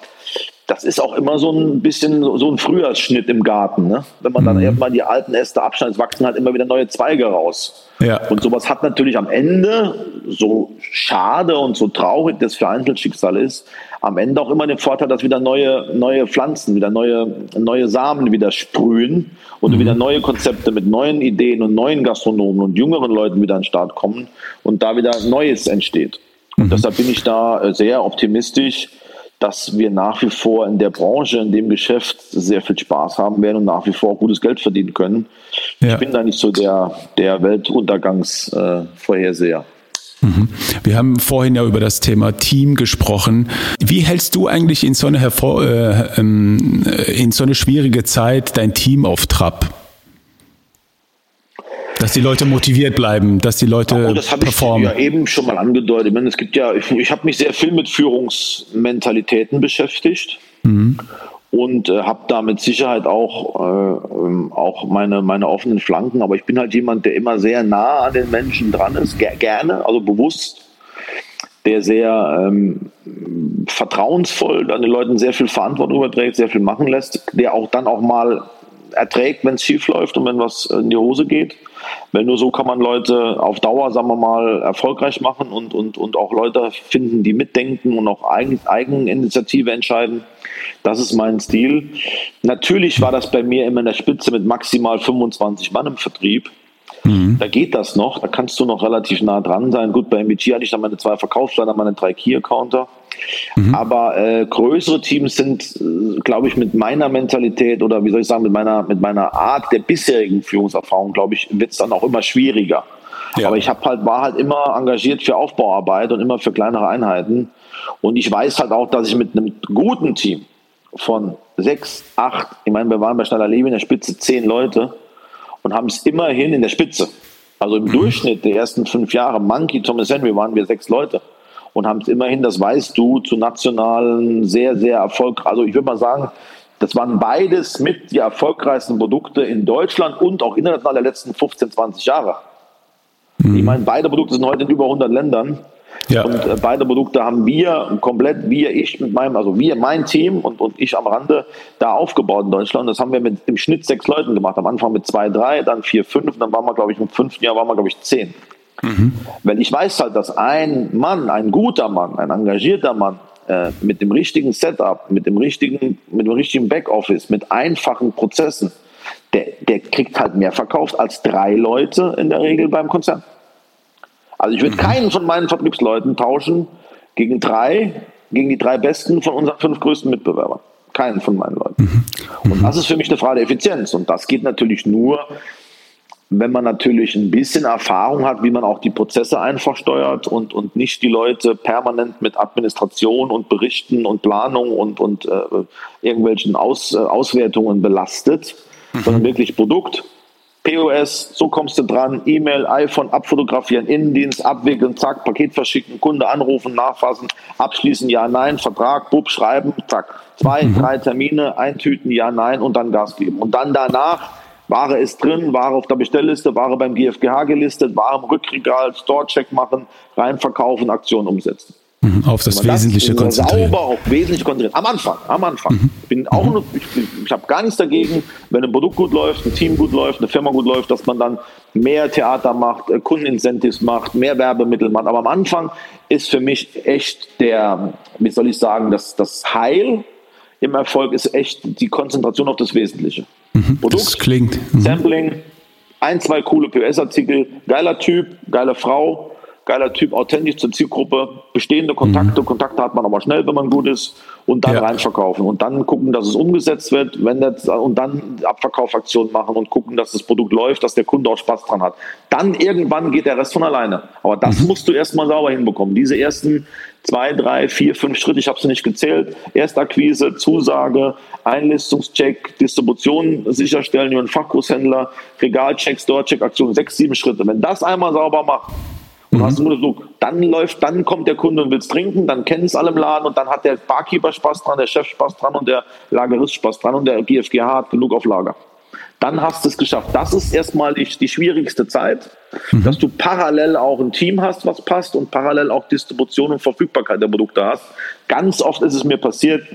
das ist auch immer so ein bisschen so ein Frühjahrsschnitt im Garten. Ne? Wenn man dann mhm. irgendwann die alten Äste abschneidet, wachsen halt immer wieder neue Zweige raus. Ja. Und sowas hat natürlich am Ende, so schade und so traurig das für Einzelschicksal ist, am Ende auch immer den Vorteil, dass wieder neue, neue Pflanzen, wieder neue, neue Samen wieder sprühen und mhm. wieder neue Konzepte mit neuen Ideen und neuen Gastronomen und jüngeren Leuten wieder an den Start kommen und da wieder Neues entsteht. Und mhm. deshalb bin ich da sehr optimistisch, dass wir nach wie vor in der Branche, in dem Geschäft sehr viel Spaß haben werden und nach wie vor gutes Geld verdienen können. Ja. Ich bin da nicht so der, der Weltuntergangsvorherseher. Mhm. Wir haben vorhin ja über das Thema Team gesprochen. Wie hältst du eigentlich in so eine, hervor, äh, ähm, in so eine schwierige Zeit dein Team auf Trab? Dass die Leute motiviert bleiben, dass die Leute oh, das performen. Ich ja eben schon mal angedeutet. Ich meine, es gibt ja, ich, ich habe mich sehr viel mit Führungsmentalitäten beschäftigt. Mhm. Und äh, habe da mit Sicherheit auch, äh, ähm, auch meine, meine offenen Flanken. Aber ich bin halt jemand, der immer sehr nah an den Menschen dran ist, ger gerne, also bewusst der sehr ähm, vertrauensvoll an den Leuten sehr viel Verantwortung überträgt, sehr viel machen lässt, der auch dann auch mal erträgt, wenn es schief läuft und wenn was in die Hose geht. Weil nur so kann man Leute auf Dauer, sagen wir mal, erfolgreich machen und, und, und auch Leute finden, die mitdenken und auch Eigen, Eigeninitiative entscheiden. Das ist mein Stil. Natürlich war das bei mir immer in der Spitze mit maximal 25 Mann im Vertrieb. Mhm. Da geht das noch, da kannst du noch relativ nah dran sein. Gut, bei MBG hatte ich dann meine zwei Verkaufsleiter, meine drei Key-Accounter. Mhm. Aber äh, größere Teams sind, äh, glaube ich, mit meiner Mentalität oder wie soll ich sagen, mit meiner, mit meiner Art der bisherigen Führungserfahrung, glaube ich, wird es dann auch immer schwieriger. Ja. Aber ich habe halt, war halt immer engagiert für Aufbauarbeit und immer für kleinere Einheiten. Und ich weiß halt auch, dass ich mit einem guten Team von sechs, acht, ich meine, wir waren bei Schneider Levi in der Spitze zehn Leute und haben es immerhin in der Spitze. Also im mhm. Durchschnitt der ersten fünf Jahre, Monkey, Thomas Henry, waren wir sechs Leute und haben es immerhin, das weißt du, zu nationalen sehr, sehr erfolgreich. Also ich würde mal sagen, das waren beides mit die erfolgreichsten Produkte in Deutschland und auch international der letzten 15, 20 Jahre. Mhm. Ich meine, beide Produkte sind heute in über 100 Ländern. Ja. Und äh, beide Produkte haben wir komplett, wir, ich mit meinem, also wir, mein Team und, und ich am Rande da aufgebaut in Deutschland. Das haben wir mit im Schnitt sechs Leuten gemacht. Am Anfang mit zwei, drei, dann vier, fünf, dann waren wir, glaube ich, im fünften Jahr waren wir, glaube ich, zehn. Mhm. Weil ich weiß halt, dass ein Mann, ein guter Mann, ein engagierter Mann äh, mit dem richtigen Setup, mit dem richtigen, mit dem richtigen Backoffice, mit einfachen Prozessen, der, der kriegt halt mehr verkauft als drei Leute in der Regel beim Konzern. Also ich würde mhm. keinen von meinen Vertriebsleuten tauschen gegen drei, gegen die drei besten von unseren fünf größten Mitbewerbern. Keinen von meinen Leuten. Mhm. Und das ist für mich eine Frage der Effizienz. Und das geht natürlich nur, wenn man natürlich ein bisschen Erfahrung hat, wie man auch die Prozesse einfach steuert und, und nicht die Leute permanent mit Administration und Berichten und Planung und, und äh, irgendwelchen Aus, äh, Auswertungen belastet, mhm. sondern wirklich Produkt, POS, so kommst du dran, E-Mail, iPhone abfotografieren, Innendienst, abwickeln, zack, Paket verschicken, Kunde anrufen, nachfassen, abschließen, ja, nein, Vertrag, Bub, schreiben, zack. Zwei, mhm. drei Termine, eintüten, ja, nein und dann Gas geben. Und dann danach Ware ist drin, Ware auf der Bestellliste, Ware beim GfGH gelistet, Ware im Rückregal, Store-Check machen, reinverkaufen, Aktion umsetzen. Mhm, auf das Wesentliche das konzentrieren. Sauber auf Wesentliche konzentrieren. Am Anfang, am Anfang. Mhm. Ich bin auch nur, ich, ich habe gar nichts dagegen, wenn ein Produkt gut läuft, ein Team gut läuft, eine Firma gut läuft, dass man dann mehr Theater macht, äh, Kundenincentives macht, mehr Werbemittel macht. Aber am Anfang ist für mich echt der, wie soll ich sagen, das, das Heil im Erfolg ist echt die Konzentration auf das Wesentliche. Mhm, Produkt, das klingt. Mhm. Sampling, ein, zwei coole POS-Artikel, geiler Typ, geile Frau, geiler Typ, authentisch zur Zielgruppe, bestehende Kontakte, mhm. Kontakte hat man aber schnell, wenn man gut ist, und dann ja. reinverkaufen und dann gucken, dass es umgesetzt wird, wenn das, und dann Abverkaufaktionen machen und gucken, dass das Produkt läuft, dass der Kunde auch Spaß dran hat. Dann irgendwann geht der Rest von alleine. Aber das mhm. musst du erstmal sauber hinbekommen. Diese ersten zwei, drei, vier, fünf Schritte, ich habe sie nicht gezählt. Erstakquise, Zusage, Einlistungscheck, Distribution sicherstellen über einen Fachgroßhändler, Regalcheck, Storecheck, Aktion, sechs, sieben Schritte. Wenn das einmal sauber macht, und mhm. hast du so, dann läuft, dann kommt der Kunde und will es trinken, dann kennen es alle im Laden und dann hat der Barkeeper Spaß dran, der Chef Spaß dran und der Lagerist Spaß dran und der GFGH hat genug auf Lager. Dann hast du es geschafft. Das ist erstmal die, die schwierigste Zeit, mhm. dass du parallel auch ein Team hast, was passt und parallel auch Distribution und Verfügbarkeit der Produkte hast. Ganz oft ist es mir passiert,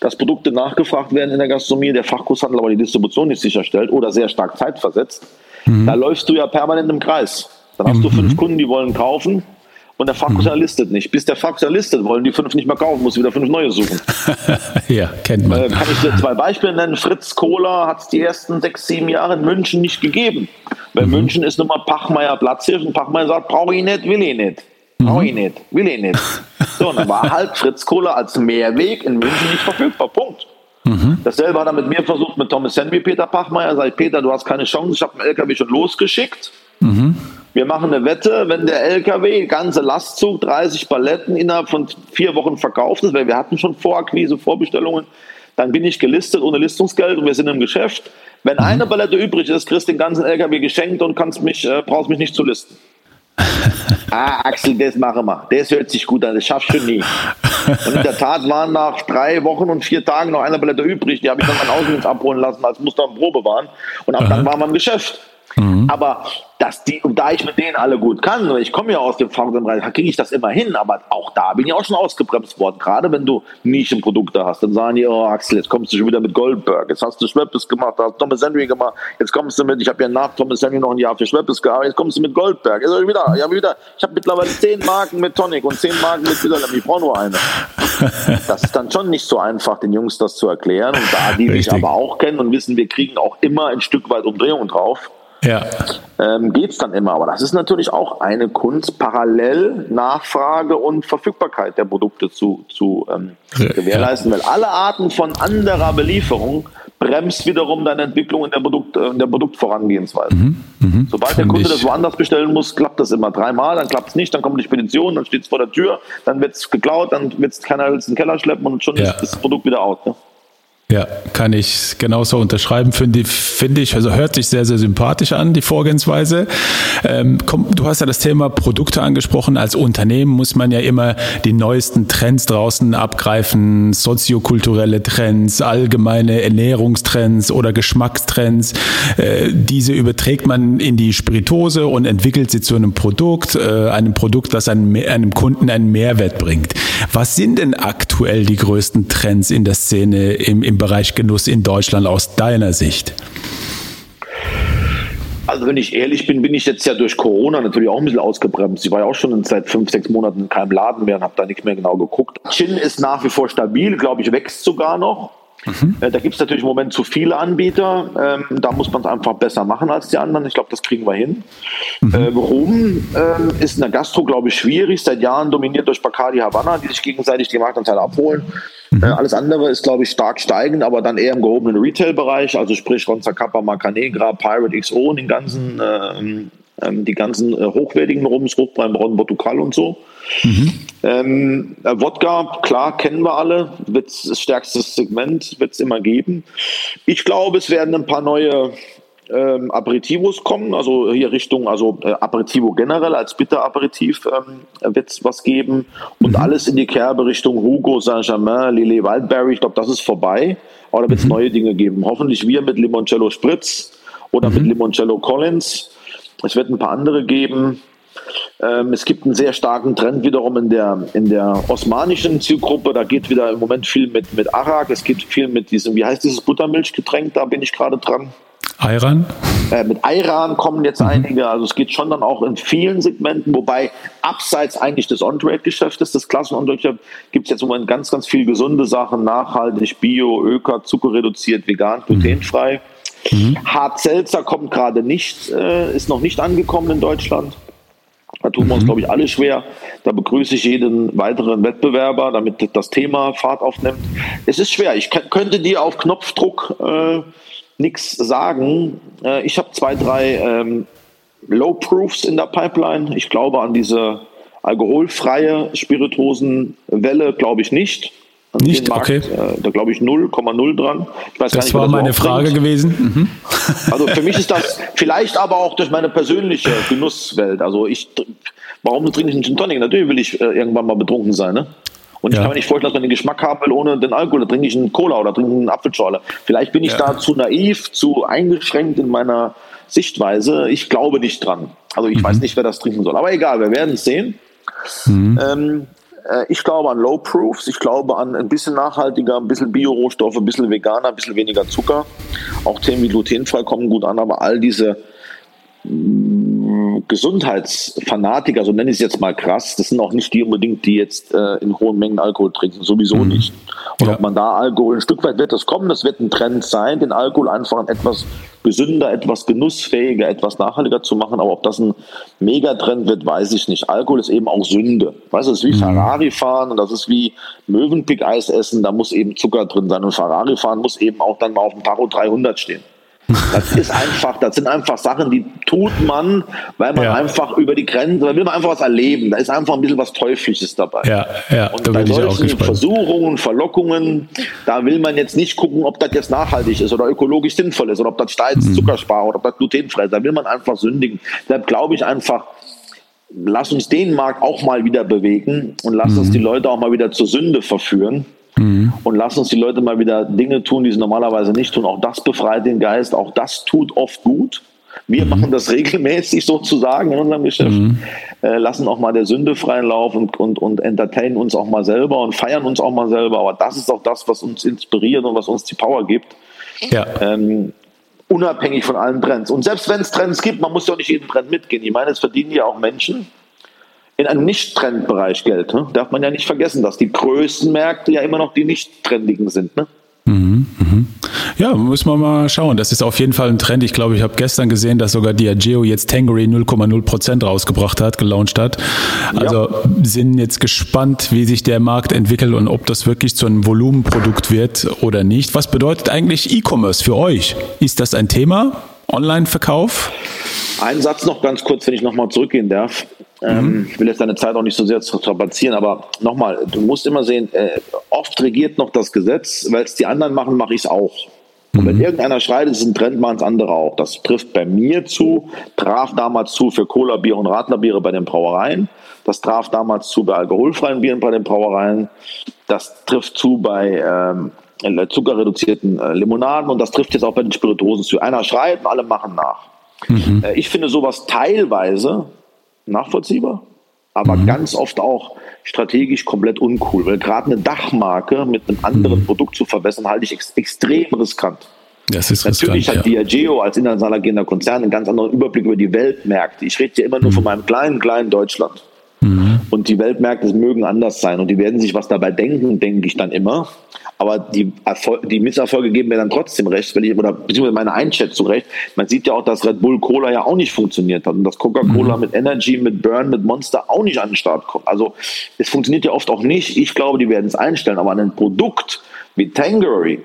dass Produkte nachgefragt werden in der Gastronomie, der Fachkurshandel aber die Distribution nicht sicherstellt oder sehr stark zeitversetzt. Mhm. Da läufst du ja permanent im Kreis. Dann hast mhm. du fünf Kunden, die wollen kaufen und der Fachkurshandel mhm. listet nicht. Bis der Fachkurshandel listet, wollen die fünf nicht mehr kaufen, muss wieder fünf neue suchen. (laughs) ja, kennt man. Äh, kann ich dir zwei Beispiele nennen? Fritz Kohler hat es die ersten sechs, sieben Jahre in München nicht gegeben. Weil mhm. München ist nun mal Pachmeier und Pachmeier sagt, brauche ich nicht, will ich nicht. Brauche ich mhm. nicht, will ich nicht. (laughs) So, und dann war halt Fritz Kohler als Mehrweg in München nicht verfügbar. Punkt. Mhm. Dasselbe hat er mit mir versucht, mit Thomas Henry, Peter Pachmeier. Sag ich, Peter, du hast keine Chance, ich habe einen LKW schon losgeschickt. Mhm. Wir machen eine Wette, wenn der LKW, ganze Lastzug, 30 Paletten innerhalb von vier Wochen verkauft ist, weil wir hatten schon Vorakquise, Vorbestellungen, dann bin ich gelistet ohne Listungsgeld und wir sind im Geschäft. Wenn mhm. eine Palette übrig ist, kriegst du den ganzen LKW geschenkt und kannst mich, äh, brauchst mich nicht zu listen. (laughs) ah, Axel, das mache wir. Das hört sich gut an, das schaffst du nie. Und in der Tat waren nach drei Wochen und vier Tagen noch eine Palette übrig. Die habe ich dann mein Außendienst abholen lassen, als Muster und Probe waren. Und ab dann waren wir im Geschäft. Mhm. Aber dass die, und da ich mit denen alle gut kann, ich komme ja aus dem Fachbereich, kriege ich das immer hin, aber auch da bin ich auch schon ausgebremst worden. Gerade wenn du Nischenprodukte hast, dann sagen die, oh Axel, jetzt kommst du schon wieder mit Goldberg, jetzt hast du Schweppes gemacht, hast Thomas Henry gemacht, jetzt kommst du mit, ich habe ja nach Thomas Henry noch ein Jahr für Schweppes gearbeitet, jetzt kommst du mit Goldberg. Jetzt wieder, ja wieder, ich habe mittlerweile zehn Marken mit Tonic und zehn Marken mit Widerlem, ich brauche nur eine. (laughs) Das ist dann schon nicht so einfach, den Jungs das zu erklären und da die mich aber auch kennen und wissen, wir kriegen auch immer ein Stück weit Umdrehung drauf ja. ähm, geht es dann immer. Aber das ist natürlich auch eine Kunst, parallel Nachfrage und Verfügbarkeit der Produkte zu, zu ähm, gewährleisten. Ja. Weil alle Arten von anderer Belieferung bremst wiederum deine Entwicklung in der, Produkt, in der Produktvorangehensweise. Mhm, mh, Sobald der Kunde ich. das woanders bestellen muss, klappt das immer dreimal, dann klappt es nicht, dann kommt die Spedition, dann steht es vor der Tür, dann wird es geklaut, dann wird es keiner in den Keller schleppen und schon ja. ist das Produkt wieder out. Ne? Ja, kann ich genauso unterschreiben. Finde find ich, also hört sich sehr, sehr sympathisch an, die Vorgehensweise. Ähm, komm, du hast ja das Thema Produkte angesprochen. Als Unternehmen muss man ja immer die neuesten Trends draußen abgreifen, soziokulturelle Trends, allgemeine Ernährungstrends oder Geschmackstrends. Äh, diese überträgt man in die Spiritose und entwickelt sie zu einem Produkt, äh, einem Produkt, das einem, einem Kunden einen Mehrwert bringt. Was sind denn aktuell die größten Trends in der Szene im, im Bereich Genuss in Deutschland aus deiner Sicht? Also wenn ich ehrlich bin, bin ich jetzt ja durch Corona natürlich auch ein bisschen ausgebremst. Ich war ja auch schon seit fünf, sechs Monaten in keinem Laden mehr und habe da nicht mehr genau geguckt. Chin ist nach wie vor stabil, glaube ich, wächst sogar noch. Mhm. Äh, da gibt es natürlich im Moment zu viele Anbieter. Ähm, da muss man es einfach besser machen als die anderen. Ich glaube, das kriegen wir hin. Mhm. Äh, Rum äh, ist in der Gastro, glaube ich, schwierig. Seit Jahren dominiert durch Bacardi Havanna, die sich gegenseitig die Marktanteile abholen. Mhm. Äh, alles andere ist, glaube ich, stark steigend, aber dann eher im gehobenen Retail-Bereich. Also sprich Ronza Kappa, Macanegra, Pirate XO und den ganzen, ähm, ähm, die ganzen äh, hochwertigen Rums, Rotwein, Braun, Portugal und so. Mhm. Ähm, äh, Wodka, klar, kennen wir alle, wird's, das stärkste Segment wird es immer geben. Ich glaube, es werden ein paar neue ähm, Aperitivos kommen, also hier Richtung, also äh, Aperitivo generell als Bitter-Aperitiv ähm, wird es was geben und mhm. alles in die Kerbe Richtung Hugo, Saint-Germain, Lillet, Wildberry, ich glaube, das ist vorbei, aber da wird es mhm. neue Dinge geben. Hoffentlich wir mit Limoncello Spritz oder mhm. mit Limoncello Collins. Es wird ein paar andere geben. Ähm, es gibt einen sehr starken Trend wiederum in der, in der osmanischen Zielgruppe. Da geht wieder im Moment viel mit, mit Arak. Es geht viel mit diesem, wie heißt dieses Buttermilchgetränk? Da bin ich gerade dran. Ayran? Äh, mit Ayran kommen jetzt mhm. einige. Also es geht schon dann auch in vielen Segmenten, wobei abseits eigentlich des On-Trade-Geschäftes, des Klassen-On-Trade-Geschäfts, gibt es jetzt im Moment ganz, ganz viele gesunde Sachen, nachhaltig, bio, öko, zuckerreduziert, vegan, glutenfrei. Mhm. Hart Seltzer kommt gerade nicht, äh, ist noch nicht angekommen in Deutschland. Da tun wir uns, mhm. glaube ich, alle schwer. Da begrüße ich jeden weiteren Wettbewerber, damit das Thema Fahrt aufnimmt. Es ist schwer. Ich könnte dir auf Knopfdruck äh, nichts sagen. Äh, ich habe zwei, drei ähm, Low Proofs in der Pipeline. Ich glaube an diese alkoholfreie Spirituosenwelle, glaube ich nicht. An nicht, Markt, okay. Äh, da glaube ich 0,0 dran. Ich das nicht, war das meine Frage bringt. gewesen. Mhm. (laughs) Also für mich ist das vielleicht aber auch durch meine persönliche Genusswelt. Also ich, warum trinke ich einen Gin Tonic? Natürlich will ich äh, irgendwann mal betrunken sein. Ne? Und ich kann mir nicht vorstellen, dass man den Geschmack haben will ohne den Alkohol. Da trinke ich einen Cola oder trinke einen Apfelschorle. Vielleicht bin ich ja. da zu naiv, zu eingeschränkt in meiner Sichtweise. Ich glaube nicht dran. Also ich mhm. weiß nicht, wer das trinken soll. Aber egal, wir werden es sehen. Mhm. Ähm, äh, ich glaube an Low Proofs, ich glaube an ein bisschen nachhaltiger, ein bisschen Bio-Rohstoffe, ein bisschen veganer, ein bisschen weniger Zucker. Auch Themen wie glutenfrei kommen gut an, aber all diese Gesundheitsfanatiker, so nenne ich es jetzt mal krass, das sind auch nicht die unbedingt, die jetzt äh, in hohen Mengen Alkohol trinken, sowieso mhm. nicht. Und ja. ob man da Alkohol, ein Stück weit wird das kommen, das wird ein Trend sein, den Alkohol einfach etwas gesünder, etwas genussfähiger, etwas nachhaltiger zu machen, aber ob das ein Megatrend wird, weiß ich nicht. Alkohol ist eben auch Sünde. Weißt du, das ist wie mhm. Ferrari fahren und das ist wie Möwenpick-Eis essen, da muss eben Zucker drin sein und Ferrari fahren muss eben auch dann mal auf dem Tacho 300 stehen. Das ist einfach, das sind einfach Sachen, die tut man, weil man ja. einfach über die Grenze, da will man einfach was erleben. Da ist einfach ein bisschen was Teuflisches dabei. Ja, ja, und da bei solchen Versuchungen, Verlockungen, da will man jetzt nicht gucken, ob das jetzt nachhaltig ist oder ökologisch sinnvoll ist oder ob das steils mhm. Zuckerspar oder ob das glutenfrei ist. Da will man einfach sündigen. Deshalb glaube ich einfach, lass uns den Markt auch mal wieder bewegen und lass mhm. uns die Leute auch mal wieder zur Sünde verführen. Mhm. Und lass uns die Leute mal wieder Dinge tun, die sie normalerweise nicht tun. Auch das befreit den Geist, auch das tut oft gut. Wir mhm. machen das (laughs) regelmäßig sozusagen in unserem Geschäft. Mhm. Äh, lassen auch mal der Sünde freien Lauf und, und, und entertainen uns auch mal selber und feiern uns auch mal selber. Aber das ist auch das, was uns inspiriert und was uns die Power gibt. Ja. Ähm, unabhängig von allen Trends. Und selbst wenn es Trends gibt, man muss ja auch nicht jeden Trend mitgehen. Ich meine, es verdienen ja auch Menschen, in einem Nicht-Trendbereich Geld. Ne? Darf man ja nicht vergessen, dass die größten Märkte ja immer noch die nicht-trendigen sind. Ne? Mhm, mhm. Ja, muss man mal schauen. Das ist auf jeden Fall ein Trend. Ich glaube, ich habe gestern gesehen, dass sogar Diageo jetzt Tangery 0,0% rausgebracht hat, gelauncht hat. Also ja. sind jetzt gespannt, wie sich der Markt entwickelt und ob das wirklich zu einem Volumenprodukt wird oder nicht. Was bedeutet eigentlich E-Commerce für euch? Ist das ein Thema? Online-Verkauf? Ein Satz noch ganz kurz, wenn ich nochmal zurückgehen darf. Ähm, mhm. ich will jetzt deine Zeit auch nicht so sehr strapazieren, aber nochmal, du musst immer sehen, äh, oft regiert noch das Gesetz, weil es die anderen machen, mache ich es auch. Und wenn mhm. irgendeiner schreit, ist es ein Trend, machen es andere auch. Das trifft bei mir zu, traf damals zu für Cola-Bier und Radlerbiere bei den Brauereien. Das traf damals zu bei alkoholfreien Bieren bei den Brauereien. Das trifft zu bei ähm, zuckerreduzierten äh, Limonaden und das trifft jetzt auch bei den Spirituosen zu. Einer schreit und alle machen nach. Mhm. Äh, ich finde sowas teilweise nachvollziehbar, aber mhm. ganz oft auch strategisch komplett uncool, weil gerade eine Dachmarke mit einem anderen mhm. Produkt zu verbessern, halte ich ex extrem riskant. Das ist Natürlich riskant, hat ja. Diageo als international agierender Konzern einen ganz anderen Überblick über die Weltmärkte. Ich rede ja immer nur mhm. von meinem kleinen, kleinen Deutschland. Mhm. Und die Weltmärkte mögen anders sein und die werden sich was dabei denken, denke ich dann immer. Aber die, Erfol die Misserfolge geben mir dann trotzdem recht, wenn ich, oder beziehungsweise meine Einschätzung recht. Man sieht ja auch, dass Red Bull Cola ja auch nicht funktioniert hat und dass Coca-Cola mhm. mit Energy, mit Burn, mit Monster auch nicht an den Start kommt. Also es funktioniert ja oft auch nicht. Ich glaube, die werden es einstellen, aber ein Produkt wie Tangery,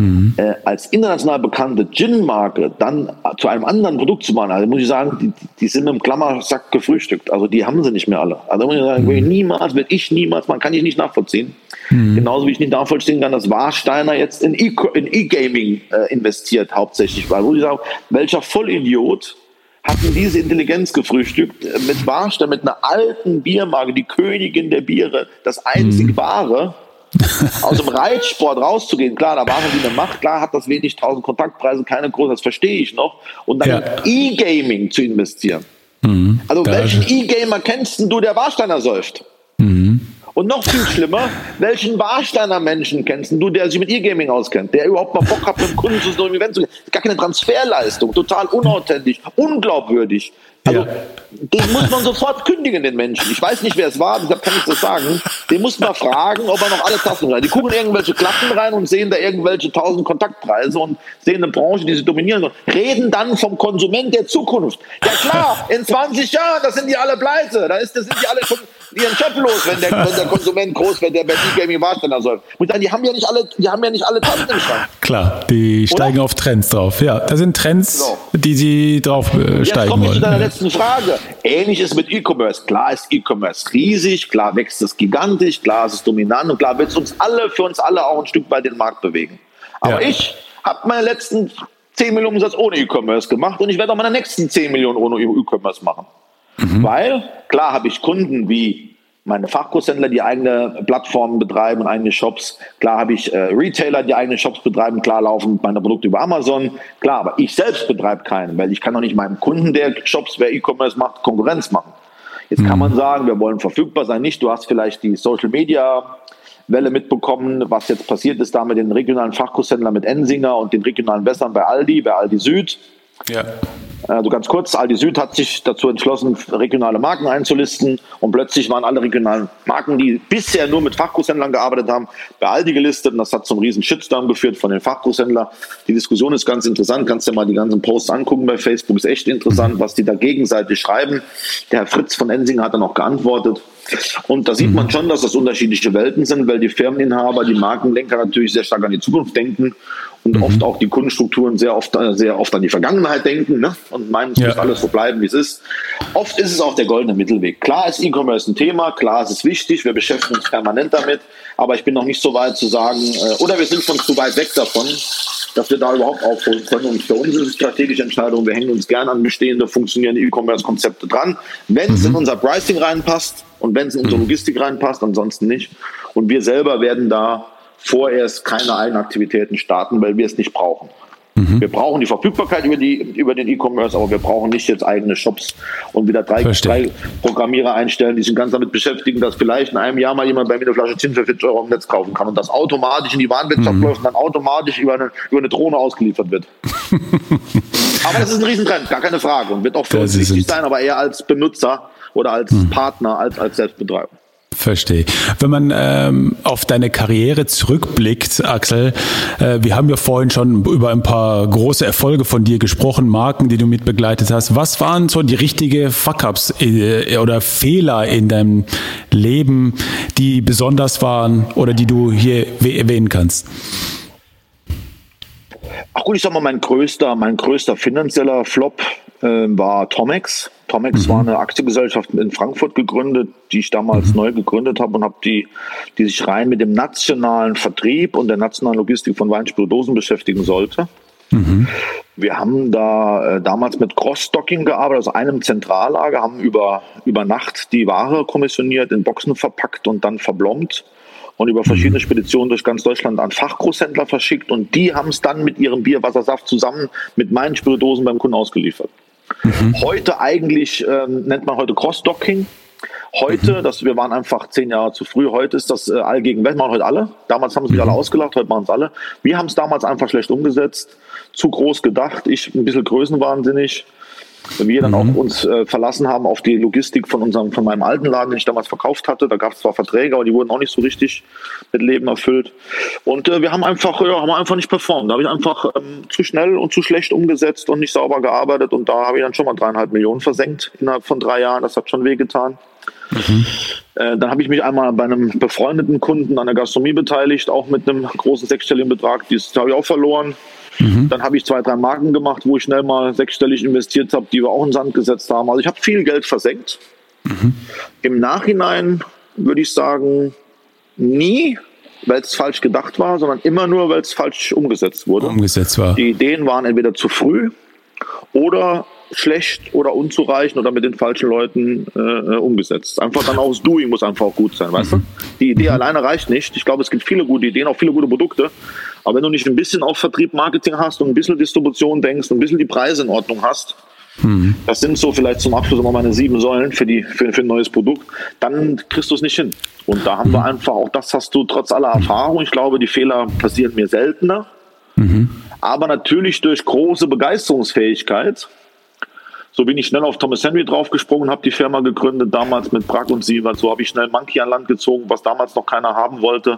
Mhm. Äh, als international bekannte Gin-Marke dann zu einem anderen Produkt zu machen, also muss ich sagen, die, die sind mit dem Klammersack gefrühstückt. Also die haben sie nicht mehr alle. Also muss ich sagen, mhm. niemals, wird ich niemals, man kann ich nicht nachvollziehen. Mhm. Genauso wie ich nicht nachvollziehen kann, dass Warsteiner jetzt in E-Gaming äh, investiert, hauptsächlich. Weil, wo ich sage, welcher Vollidiot hatten diese Intelligenz gefrühstückt äh, mit Warsteiner, mit einer alten Biermarke, die Königin der Biere, das einzig mhm. wahre (laughs) aus dem Reitsport rauszugehen, klar, da waren die eine Macht, klar hat das wenig tausend Kontaktpreise, keine großen, das verstehe ich noch. Und dann ja. in E-Gaming zu investieren. Mhm. Also welchen E-Gamer kennst du, der Warsteiner säuft? Mhm. Und noch viel schlimmer, welchen Warsteiner Menschen kennst du, der sich mit E-Gaming auskennt, der überhaupt mal Bock hat, mit dem Kunden zu so einem Event zu gehen? Gar keine Transferleistung, total unauthentisch, unglaubwürdig. Also, ja. den muss man sofort kündigen, den Menschen. Ich weiß nicht, wer es war, deshalb kann ich das sagen. Den muss man fragen, ob er noch alle Tasten rein. Die gucken irgendwelche Klappen rein und sehen da irgendwelche tausend Kontaktpreise und sehen eine Branche, die sie dominieren und reden dann vom Konsument der Zukunft. Ja klar, in 20 Jahren, da sind die alle pleite. Da, ist, da sind die alle schon ihren Job los, wenn der, wenn der Konsument groß wird, der bei E-Gaming Bartender soll. Und dann, die haben ja nicht alle, die haben ja nicht alle Tasten im Schrank. Klar, die steigen Oder? auf Trends drauf. Ja, da sind Trends, so. die sie drauf äh, steigen wollen. Letzten Frage. Ähnliches mit E-Commerce. Klar ist E-Commerce riesig, klar wächst es gigantisch, klar ist es dominant und klar wird es uns alle, für uns alle auch ein Stück bei den Markt bewegen. Aber ja. ich habe meine letzten 10 Millionen Umsatz ohne E-Commerce gemacht und ich werde auch meine nächsten 10 Millionen ohne E-Commerce machen. Mhm. Weil, klar habe ich Kunden wie meine Fachkurshändler, die eigene Plattformen betreiben und eigene Shops. Klar habe ich äh, Retailer, die eigene Shops betreiben. Klar laufen meine Produkte über Amazon. Klar, aber ich selbst betreibe keinen, weil ich kann doch nicht meinem Kunden, der Shops, wer E-Commerce macht, Konkurrenz machen. Jetzt mhm. kann man sagen, wir wollen verfügbar sein. Nicht, du hast vielleicht die Social Media Welle mitbekommen, was jetzt passiert ist da mit den regionalen Fachkurshändlern mit Ensinger und den regionalen Wässern bei Aldi, bei Aldi Süd. Ja. Also ganz kurz, Aldi Süd hat sich dazu entschlossen, regionale Marken einzulisten und plötzlich waren alle regionalen Marken, die bisher nur mit Fachgroßhändlern gearbeitet haben, bei Aldi gelistet und das hat zum riesen Shitstorm geführt von den Fachgroßhändlern. Die Diskussion ist ganz interessant, kannst dir mal die ganzen Posts angucken bei Facebook, ist echt interessant, was die da gegenseitig schreiben. Der Herr Fritz von Ensinger hat dann auch geantwortet. Und da sieht man schon, dass das unterschiedliche Welten sind, weil die Firmeninhaber, die Markenlenker natürlich sehr stark an die Zukunft denken und mhm. oft auch die Kundenstrukturen sehr oft, äh, sehr oft an die Vergangenheit denken ne? und meinen, es ja. muss alles so bleiben, wie es ist. Oft ist es auch der goldene Mittelweg. Klar ist E-Commerce ein Thema, klar ist es wichtig, wir beschäftigen uns permanent damit, aber ich bin noch nicht so weit zu sagen, äh, oder wir sind schon zu weit weg davon, dass wir da überhaupt aufholen können. Und für uns ist es strategische Entscheidung. Wir hängen uns gerne an bestehende, funktionierende E-Commerce-Konzepte dran. Wenn es mhm. in unser Pricing reinpasst und wenn es in unsere mhm. Logistik reinpasst, ansonsten nicht. Und wir selber werden da vorerst keine Eigenaktivitäten starten, weil wir es nicht brauchen. Mhm. Wir brauchen die Verfügbarkeit über, die, über den E-Commerce, aber wir brauchen nicht jetzt eigene Shops und wieder drei, drei, Programmierer einstellen, die sich ganz damit beschäftigen, dass vielleicht in einem Jahr mal jemand bei mir eine Flasche Zinn für 40 Euro im Netz kaufen kann und das automatisch in die Warenwirtschaft mhm. läuft und dann automatisch über eine, über eine Drohne ausgeliefert wird. (laughs) aber das ist ein Riesentrend, gar keine Frage und wird auch für das uns wichtig sein, aber eher als Benutzer oder als mhm. Partner, als als Selbstbetreiber. Verstehe. Wenn man ähm, auf deine Karriere zurückblickt, Axel, äh, wir haben ja vorhin schon über ein paar große Erfolge von dir gesprochen, Marken, die du mit begleitet hast. Was waren so die richtige Fuck-ups äh, oder Fehler in deinem Leben, die besonders waren oder die du hier erwähnen kannst? Ach gut, ich sag mal, mein größter, mein größter finanzieller Flop äh, war Tomex. Tomex mhm. war eine Aktiengesellschaft in Frankfurt gegründet, die ich damals mhm. neu gegründet habe und habe die, die sich rein mit dem nationalen Vertrieb und der nationalen Logistik von Weinspiritosen beschäftigen sollte. Mhm. Wir haben da äh, damals mit Cross-Stocking gearbeitet, also einem Zentrallager, haben über, über Nacht die Ware kommissioniert, in Boxen verpackt und dann verblombt und über verschiedene mhm. Speditionen durch ganz Deutschland an Fachgroßhändler verschickt und die haben es dann mit ihrem Bierwassersaft zusammen mit meinen Spiritosen beim Kunden ausgeliefert. Mhm. Heute eigentlich ähm, nennt man heute Cross-Docking. Heute, mhm. das, wir waren einfach zehn Jahre zu früh, heute ist das äh, allgegenwärtig, machen heute alle. Damals haben sie mhm. alle ausgelacht, heute machen es alle. Wir haben es damals einfach schlecht umgesetzt, zu groß gedacht, ich ein bisschen größenwahnsinnig. Wir dann mhm. auch uns äh, verlassen haben auf die Logistik von unserem, von meinem alten Laden, den ich damals verkauft hatte. Da gab es zwar Verträge, aber die wurden auch nicht so richtig mit Leben erfüllt. Und äh, wir haben einfach, ja, haben einfach nicht performt. Da habe ich einfach ähm, zu schnell und zu schlecht umgesetzt und nicht sauber gearbeitet. Und da habe ich dann schon mal dreieinhalb Millionen versenkt innerhalb von drei Jahren. Das hat schon wehgetan. Mhm. Äh, dann habe ich mich einmal bei einem befreundeten Kunden an der Gastronomie beteiligt, auch mit einem großen sechsstelligen Betrag. Das habe ich auch verloren. Mhm. Dann habe ich zwei, drei Marken gemacht, wo ich schnell mal sechsstellig investiert habe, die wir auch in Sand gesetzt haben. Also ich habe viel Geld versenkt. Mhm. Im Nachhinein würde ich sagen, nie, weil es falsch gedacht war, sondern immer nur, weil es falsch umgesetzt wurde. Umgesetzt war. Die Ideen waren entweder zu früh oder schlecht oder unzureichend oder mit den falschen Leuten äh, äh umgesetzt. Einfach dann auch das Doing muss einfach auch gut sein, weißt mhm. du? Die Idee mhm. alleine reicht nicht. Ich glaube, es gibt viele gute Ideen, auch viele gute Produkte. Aber wenn du nicht ein bisschen auf Vertrieb, Marketing hast und ein bisschen Distribution denkst, ein bisschen die Preise in Ordnung hast, Mhm. Das sind so vielleicht zum Abschluss immer meine sieben Säulen für, die, für, für ein neues Produkt. Dann kriegst du es nicht hin. Und da haben mhm. wir einfach, auch das hast du trotz aller Erfahrung, ich glaube, die Fehler passieren mir seltener. Mhm. Aber natürlich durch große Begeisterungsfähigkeit. So bin ich schnell auf Thomas Henry draufgesprungen, habe die Firma gegründet, damals mit Brack und Sievert. So habe ich schnell Monkey an Land gezogen, was damals noch keiner haben wollte.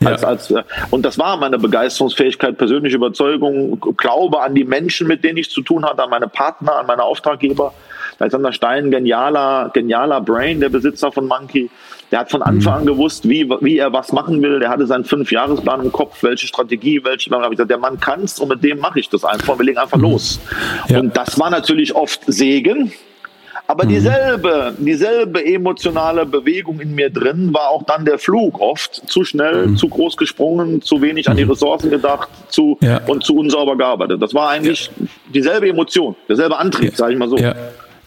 Ja. Als, als, äh, und das war meine Begeisterungsfähigkeit, persönliche Überzeugung, Glaube an die Menschen, mit denen ich zu tun hatte, an meine Partner, an meine Auftraggeber. Alexander Stein, genialer, genialer Brain, der Besitzer von Monkey. Der hat von Anfang an gewusst, wie, wie er was machen will. Der hatte seinen Fünfjahresplan im Kopf, welche Strategie, welche. Dann habe ich gesagt, der Mann kann's und mit dem mache ich das einfach. Wir legen einfach mhm. los. Ja. Und das war natürlich oft Segen, aber mhm. dieselbe, dieselbe emotionale Bewegung in mir drin war auch dann der Flug oft. Zu schnell, mhm. zu groß gesprungen, zu wenig an die mhm. Ressourcen gedacht zu, ja. und zu unsauber gearbeitet. Das war eigentlich ja. dieselbe Emotion, derselbe Antrieb, ja. sage ich mal so. Ja.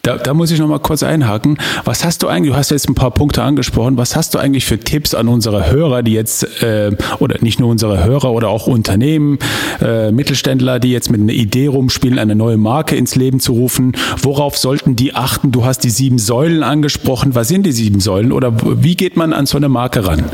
Da, da muss ich noch mal kurz einhaken. Was hast du eigentlich, du hast jetzt ein paar Punkte angesprochen, was hast du eigentlich für Tipps an unsere Hörer, die jetzt, äh, oder nicht nur unsere Hörer oder auch Unternehmen, äh, Mittelständler, die jetzt mit einer Idee rumspielen, eine neue Marke ins Leben zu rufen? Worauf sollten die achten? Du hast die sieben Säulen angesprochen. Was sind die sieben Säulen oder wie geht man an so eine Marke ran?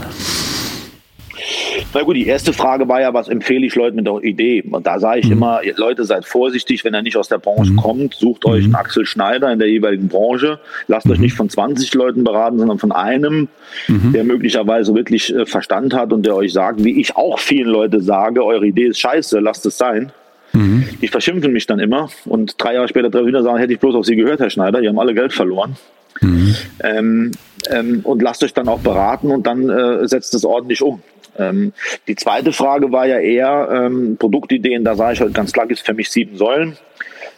Na gut, die erste Frage war ja, was empfehle ich Leuten mit der Idee? Und da sage ich mhm. immer, Leute, seid vorsichtig, wenn er nicht aus der Branche mhm. kommt, sucht euch einen mhm. Axel Schneider in der jeweiligen Branche. Lasst euch mhm. nicht von 20 Leuten beraten, sondern von einem, mhm. der möglicherweise wirklich äh, Verstand hat und der euch sagt, wie ich auch vielen Leute sage, eure Idee ist scheiße, lasst es sein. Mhm. Die verschimpfen mich dann immer und drei Jahre später treffe ich wieder sagen, hätte ich bloß auf Sie gehört, Herr Schneider, die haben alle Geld verloren. Mhm. Ähm, ähm, und lasst euch dann auch beraten und dann äh, setzt es ordentlich um. Ähm, die zweite Frage war ja eher ähm, Produktideen. Da sage ich halt ganz klar, gibt es für mich sieben Säulen.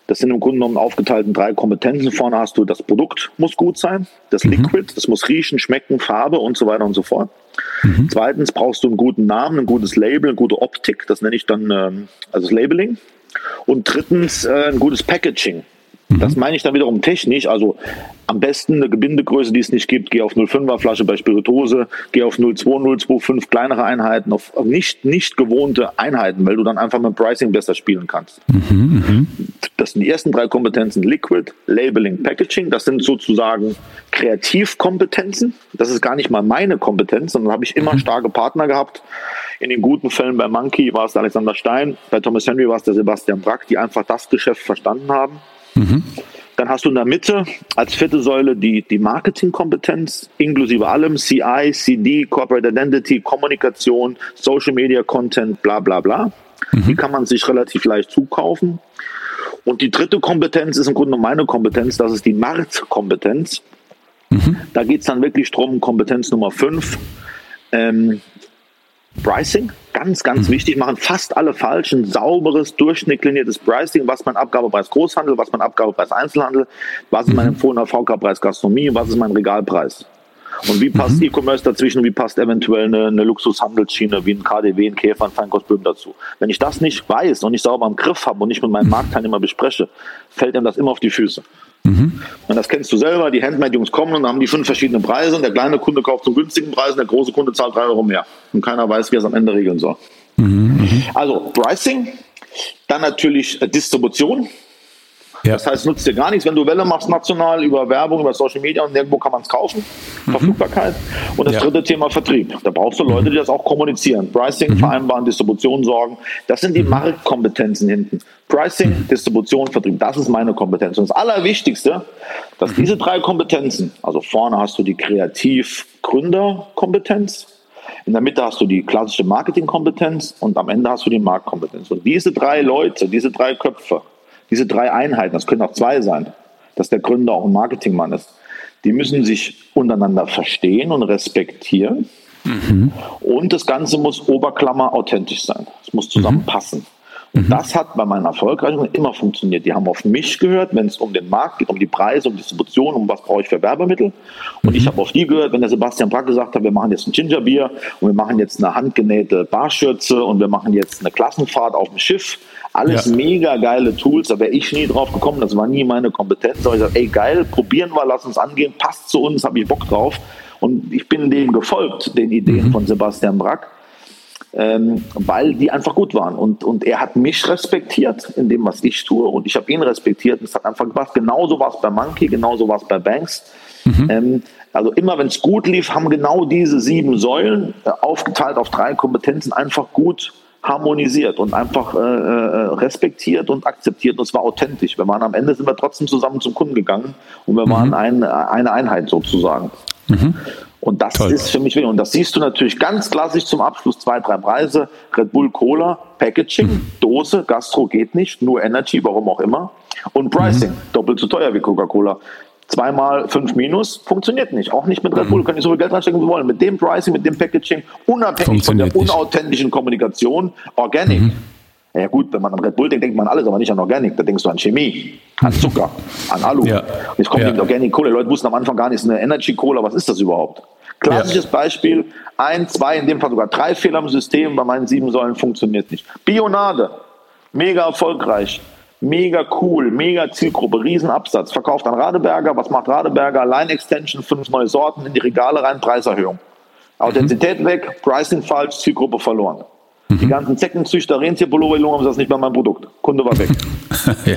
Das sind im Grunde genommen aufgeteilt in drei Kompetenzen. Vorne hast du das Produkt muss gut sein, das mhm. Liquid, das muss riechen, schmecken, Farbe und so weiter und so fort. Mhm. Zweitens brauchst du einen guten Namen, ein gutes Label, eine gute Optik. Das nenne ich dann ähm, also das Labeling. Und drittens äh, ein gutes Packaging. Das mhm. meine ich dann wiederum technisch. Also am besten eine Gebindegröße, die es nicht gibt. Geh auf 0,5er Flasche bei Spiritose, geh auf 0,2, 0,25 kleinere Einheiten, auf nicht, nicht gewohnte Einheiten, weil du dann einfach mit Pricing besser spielen kannst. Mhm, mh. Das sind die ersten drei Kompetenzen. Liquid, Labeling, Packaging. Das sind sozusagen Kreativkompetenzen. Das ist gar nicht mal meine Kompetenz, sondern habe ich immer mhm. starke Partner gehabt. In den guten Fällen bei Monkey war es der Alexander Stein, bei Thomas Henry war es der Sebastian Brack, die einfach das Geschäft verstanden haben Mhm. Dann hast du in der Mitte als vierte Säule die, die Marketingkompetenz, inklusive allem, CI, CD, Corporate Identity, Kommunikation, Social Media Content, bla bla bla. Mhm. Die kann man sich relativ leicht zukaufen. Und die dritte Kompetenz ist im Grunde meine Kompetenz, das ist die Marktkompetenz. Mhm. Da geht es dann wirklich drum, Kompetenz Nummer fünf. Ähm, Pricing, ganz, ganz mhm. wichtig, machen fast alle falsch. Ein sauberes, durchschnittliniertes Pricing, was mein Abgabepreis Großhandel, was mein Abgabepreis Einzelhandel, was ist mein mhm. empfohlener VK-Preis Gastronomie, was ist mein Regalpreis. Und wie passt mhm. E-Commerce dazwischen, wie passt eventuell eine, eine Luxushandelsschiene wie ein KDW, ein Käfer, ein Feinkostböhm dazu. Wenn ich das nicht weiß und nicht sauber im Griff habe und nicht mit meinen mhm. Marktteilnehmern bespreche, fällt einem das immer auf die Füße. Mhm. Und das kennst du selber, die Handmade-Jungs kommen und haben die fünf verschiedene Preise und der kleine Kunde kauft zum günstigen Preis und der große Kunde zahlt drei Euro mehr. Und keiner weiß, wie er es am Ende regeln soll. Mhm. mhm. Also Pricing, dann natürlich äh, Distribution. Ja. Das heißt, nutzt dir gar nichts, wenn du Welle machst national über Werbung, über Social Media und irgendwo kann man es kaufen. Mhm. Verfügbarkeit. Und das ja. dritte Thema Vertrieb. Da brauchst du Leute, die das auch kommunizieren. Pricing, mhm. vereinbaren, Distribution sorgen. Das sind die mhm. Marktkompetenzen hinten. Pricing, mhm. Distribution, Vertrieb. Das ist meine Kompetenz. Und das Allerwichtigste, dass mhm. diese drei Kompetenzen, also vorne hast du die Kreativ-Gründer-Kompetenz, in der Mitte hast du die klassische Marketingkompetenz und am Ende hast du die Marktkompetenz. Und diese drei Leute, diese drei Köpfe, diese drei Einheiten, das können auch zwei sein, dass der Gründer auch ein Marketingmann ist, die müssen sich untereinander verstehen und respektieren. Mhm. Und das Ganze muss Oberklammer authentisch sein. Es muss zusammenpassen. Mhm. Und mhm. das hat bei meinen Erfolgreichen immer funktioniert. Die haben auf mich gehört, wenn es um den Markt geht, um die Preise, um Distribution, um was brauche ich für Werbemittel. Und mhm. ich habe auf die gehört, wenn der Sebastian Brack gesagt hat, wir machen jetzt ein Gingerbier und wir machen jetzt eine handgenähte Barschürze und wir machen jetzt eine Klassenfahrt auf dem Schiff. Alles ja. mega geile Tools, da wäre ich nie drauf gekommen, das war nie meine Kompetenz. Aber ich sage, ey geil, probieren wir, lass uns angehen, passt zu uns, habe ich Bock drauf. Und ich bin dem gefolgt, den Ideen mhm. von Sebastian Brack. Ähm, weil die einfach gut waren. Und, und er hat mich respektiert in dem, was ich tue und ich habe ihn respektiert und es hat einfach gemacht. Genauso war es bei Monkey, genauso war es bei Banks. Mhm. Ähm, also immer wenn es gut lief, haben genau diese sieben Säulen äh, aufgeteilt auf drei Kompetenzen einfach gut harmonisiert und einfach äh, äh, respektiert und akzeptiert und es war authentisch. Wir waren am Ende sind wir trotzdem zusammen zum Kunden gegangen und wir mhm. waren ein, eine Einheit sozusagen. Mhm. Und das Toll. ist für mich wichtig. Und das siehst du natürlich ganz klassisch zum Abschluss zwei, drei Preise. Red Bull Cola, Packaging, mhm. Dose, Gastro geht nicht, nur Energy, warum auch immer. Und Pricing, mhm. doppelt so teuer wie Coca-Cola zweimal fünf Minus, funktioniert nicht. Auch nicht mit Red Bull, mhm. können die so viel Geld reinstecken, wie sie wollen. Mit dem Pricing, mit dem Packaging, unabhängig von der unauthentischen Kommunikation, Organic. Mhm. Ja gut, wenn man an Red Bull denkt, denkt man alles, aber nicht an Organic. Da denkst du an Chemie, an Zucker, an Alu. Ja. Jetzt kommt ja. die Organic Cola. Leute wussten am Anfang gar nicht, ist eine Energy Cola, was ist das überhaupt? Klassisches ja. Beispiel, ein, zwei, in dem Fall sogar drei Fehler im System, bei meinen sieben Säulen funktioniert nicht. Bionade, mega erfolgreich mega cool, mega Zielgruppe, Riesenabsatz. Verkauft an Radeberger. Was macht Radeberger? Line Extension, fünf neue Sorten in die Regale rein, Preiserhöhung. Authentizität mhm. weg, Pricing falsch, Zielgruppe verloren. Mhm. Die ganzen Zeckenzüchter, Rentierpullover, haben das nicht mehr mein Produkt. Kunde war weg. (laughs) ja,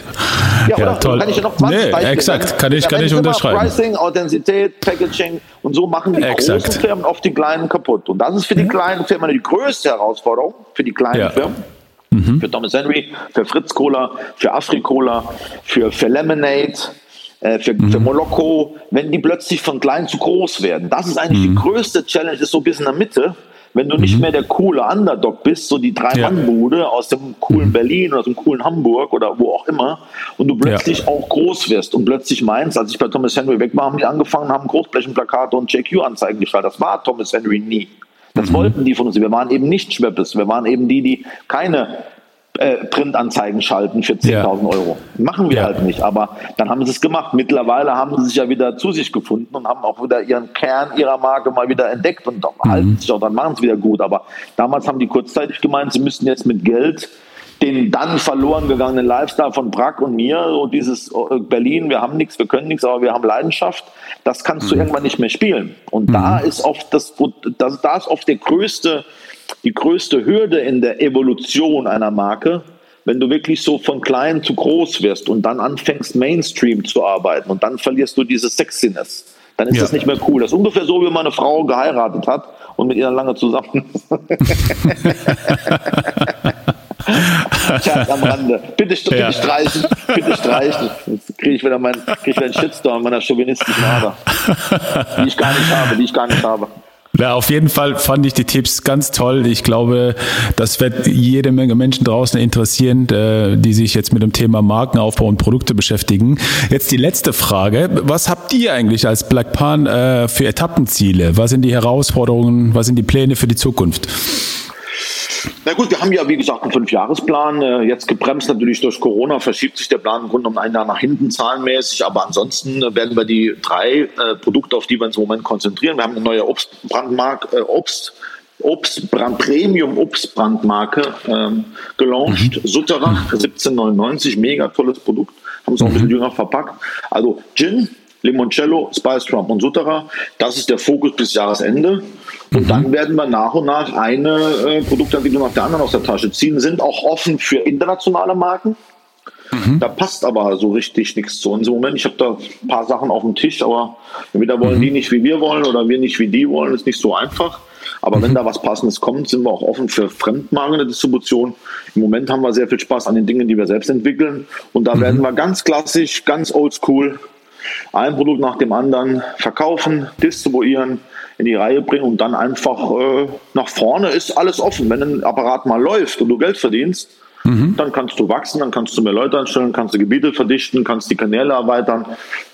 ja, ja toll. Kann ich ja noch 20 nee, Beispiele Exakt, kann ich, kann ich unterschreiben. Pricing, Authentizität, Packaging und so machen die exakt. großen Firmen oft die kleinen kaputt. Und das ist für die kleinen Firmen die größte Herausforderung, für die kleinen ja. Firmen Mhm. Für Thomas Henry, für Fritz Cola, für Afri-Cola, für, für Lemonade, äh, für, mhm. für Moloko, wenn die plötzlich von klein zu groß werden. Das ist eigentlich mhm. die größte Challenge, ist so ein bisschen in der Mitte. Wenn du nicht mhm. mehr der coole Underdog bist, so die Drei-Mann-Bude ja. aus dem coolen mhm. Berlin oder aus dem coolen Hamburg oder wo auch immer, und du plötzlich ja. auch groß wirst und plötzlich meinst, als ich bei Thomas Henry weg war, haben die angefangen, haben Großflächenplakate und JQ-Anzeigen geschaltet. Das war Thomas Henry nie. Das mhm. wollten die von uns. Wir waren eben nicht Schweppes. Wir waren eben die, die keine äh, Printanzeigen schalten für 10.000 ja. Euro. Machen wir ja. halt nicht. Aber dann haben sie es gemacht. Mittlerweile haben sie sich ja wieder zu sich gefunden und haben auch wieder ihren Kern ihrer Marke mal wieder entdeckt und mhm. halten sich auch, dann machen sie wieder gut. Aber damals haben die kurzzeitig gemeint, sie müssten jetzt mit Geld den dann verloren gegangenen Lifestyle von Brack und mir, so dieses äh, Berlin, wir haben nichts, wir können nichts, aber wir haben Leidenschaft, das kannst mhm. du irgendwann nicht mehr spielen. Und mhm. da ist oft das, das, da ist oft der größte, die größte Hürde in der Evolution einer Marke, wenn du wirklich so von klein zu groß wirst und dann anfängst Mainstream zu arbeiten und dann verlierst du diese Sexiness. Dann ist ja. das nicht mehr cool. Das ist ungefähr so, wie man eine Frau geheiratet hat und mit ihr lange zusammen. Scherz (laughs) am Rande. Bitte, bitte ja. streichen, bitte streichen. Jetzt kriege ich wieder meinen, krieg ich wieder einen Shitstorm meiner chauvinistischen Ader. Die ich gar nicht habe, die ich gar nicht habe. Ja, auf jeden Fall fand ich die Tipps ganz toll. Ich glaube, das wird jede Menge Menschen draußen interessieren, äh, die sich jetzt mit dem Thema Markenaufbau und Produkte beschäftigen. Jetzt die letzte Frage. Was habt ihr eigentlich als Black Pan äh, für Etappenziele? Was sind die Herausforderungen? Was sind die Pläne für die Zukunft? Na gut, wir haben ja, wie gesagt, einen Fünfjahresplan. Äh, jetzt gebremst natürlich durch Corona, verschiebt sich der Plan im Grunde um ein Jahr nach hinten zahlenmäßig. Aber ansonsten werden wir die drei äh, Produkte, auf die wir uns im Moment konzentrieren. Wir haben eine neue Obstbrandmarke, äh, Obst, Obstbrand, Premium Obstbrandmarke ähm, gelauncht. Mhm. Sutterach 1799, mega tolles Produkt. Haben es auch ein bisschen mhm. jünger verpackt. Also Gin, Limoncello, Spice Trump und Sutterer. Das ist der Fokus bis Jahresende. Und mhm. dann werden wir nach und nach eine äh, Produktentwicklung nach der anderen aus der Tasche ziehen, sind auch offen für internationale Marken. Mhm. Da passt aber so richtig nichts zu uns im Moment. Ich habe da ein paar Sachen auf dem Tisch, aber entweder wollen mhm. die nicht, wie wir wollen, oder wir nicht, wie die wollen, ist nicht so einfach. Aber wenn mhm. da was Passendes kommt, sind wir auch offen für fremdmarkende Distribution. Im Moment haben wir sehr viel Spaß an den Dingen, die wir selbst entwickeln. Und da mhm. werden wir ganz klassisch, ganz oldschool ein Produkt nach dem anderen verkaufen, distribuieren, in die Reihe bringen und dann einfach äh, nach vorne ist alles offen. Wenn ein Apparat mal läuft und du Geld verdienst, mhm. dann kannst du wachsen, dann kannst du mehr Leute anstellen, kannst du Gebiete verdichten, kannst die Kanäle erweitern.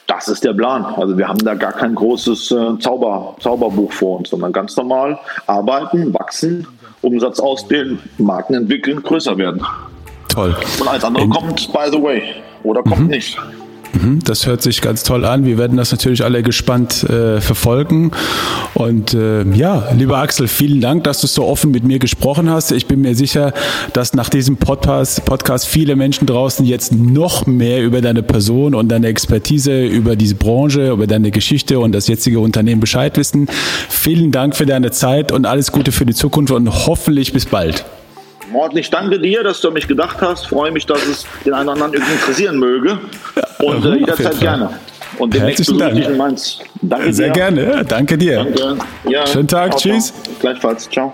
Das ist der Plan. Also wir haben da gar kein großes äh, Zauber, Zauberbuch vor uns, sondern ganz normal arbeiten, wachsen, Umsatz ausdehnen, Marken entwickeln, größer werden. Toll. Und alles andere in kommt, by the way, oder kommt mhm. nicht. Mhm, das hört sich ganz toll an. Wir werden das natürlich alle gespannt äh, verfolgen. Und äh, ja, lieber Axel, vielen Dank, dass du so offen mit mir gesprochen hast. Ich bin mir sicher, dass nach diesem Podcast, Podcast viele Menschen draußen jetzt noch mehr über deine Person und deine Expertise, über diese Branche, über deine Geschichte und das jetzige Unternehmen Bescheid wissen. Vielen Dank für deine Zeit und alles Gute für die Zukunft und hoffentlich bis bald. Morten, ich danke dir, dass du an mich gedacht hast. Freue mich, dass es den einen oder anderen irgendwie interessieren möge. (laughs) Und äh, jederzeit gerne. Und demnächst besuche ich in Mainz. Danke Sehr dir. gerne. Danke dir. Danke. Ja. Schönen Tag. Ciao, Tschüss. Gleichfalls. Ciao.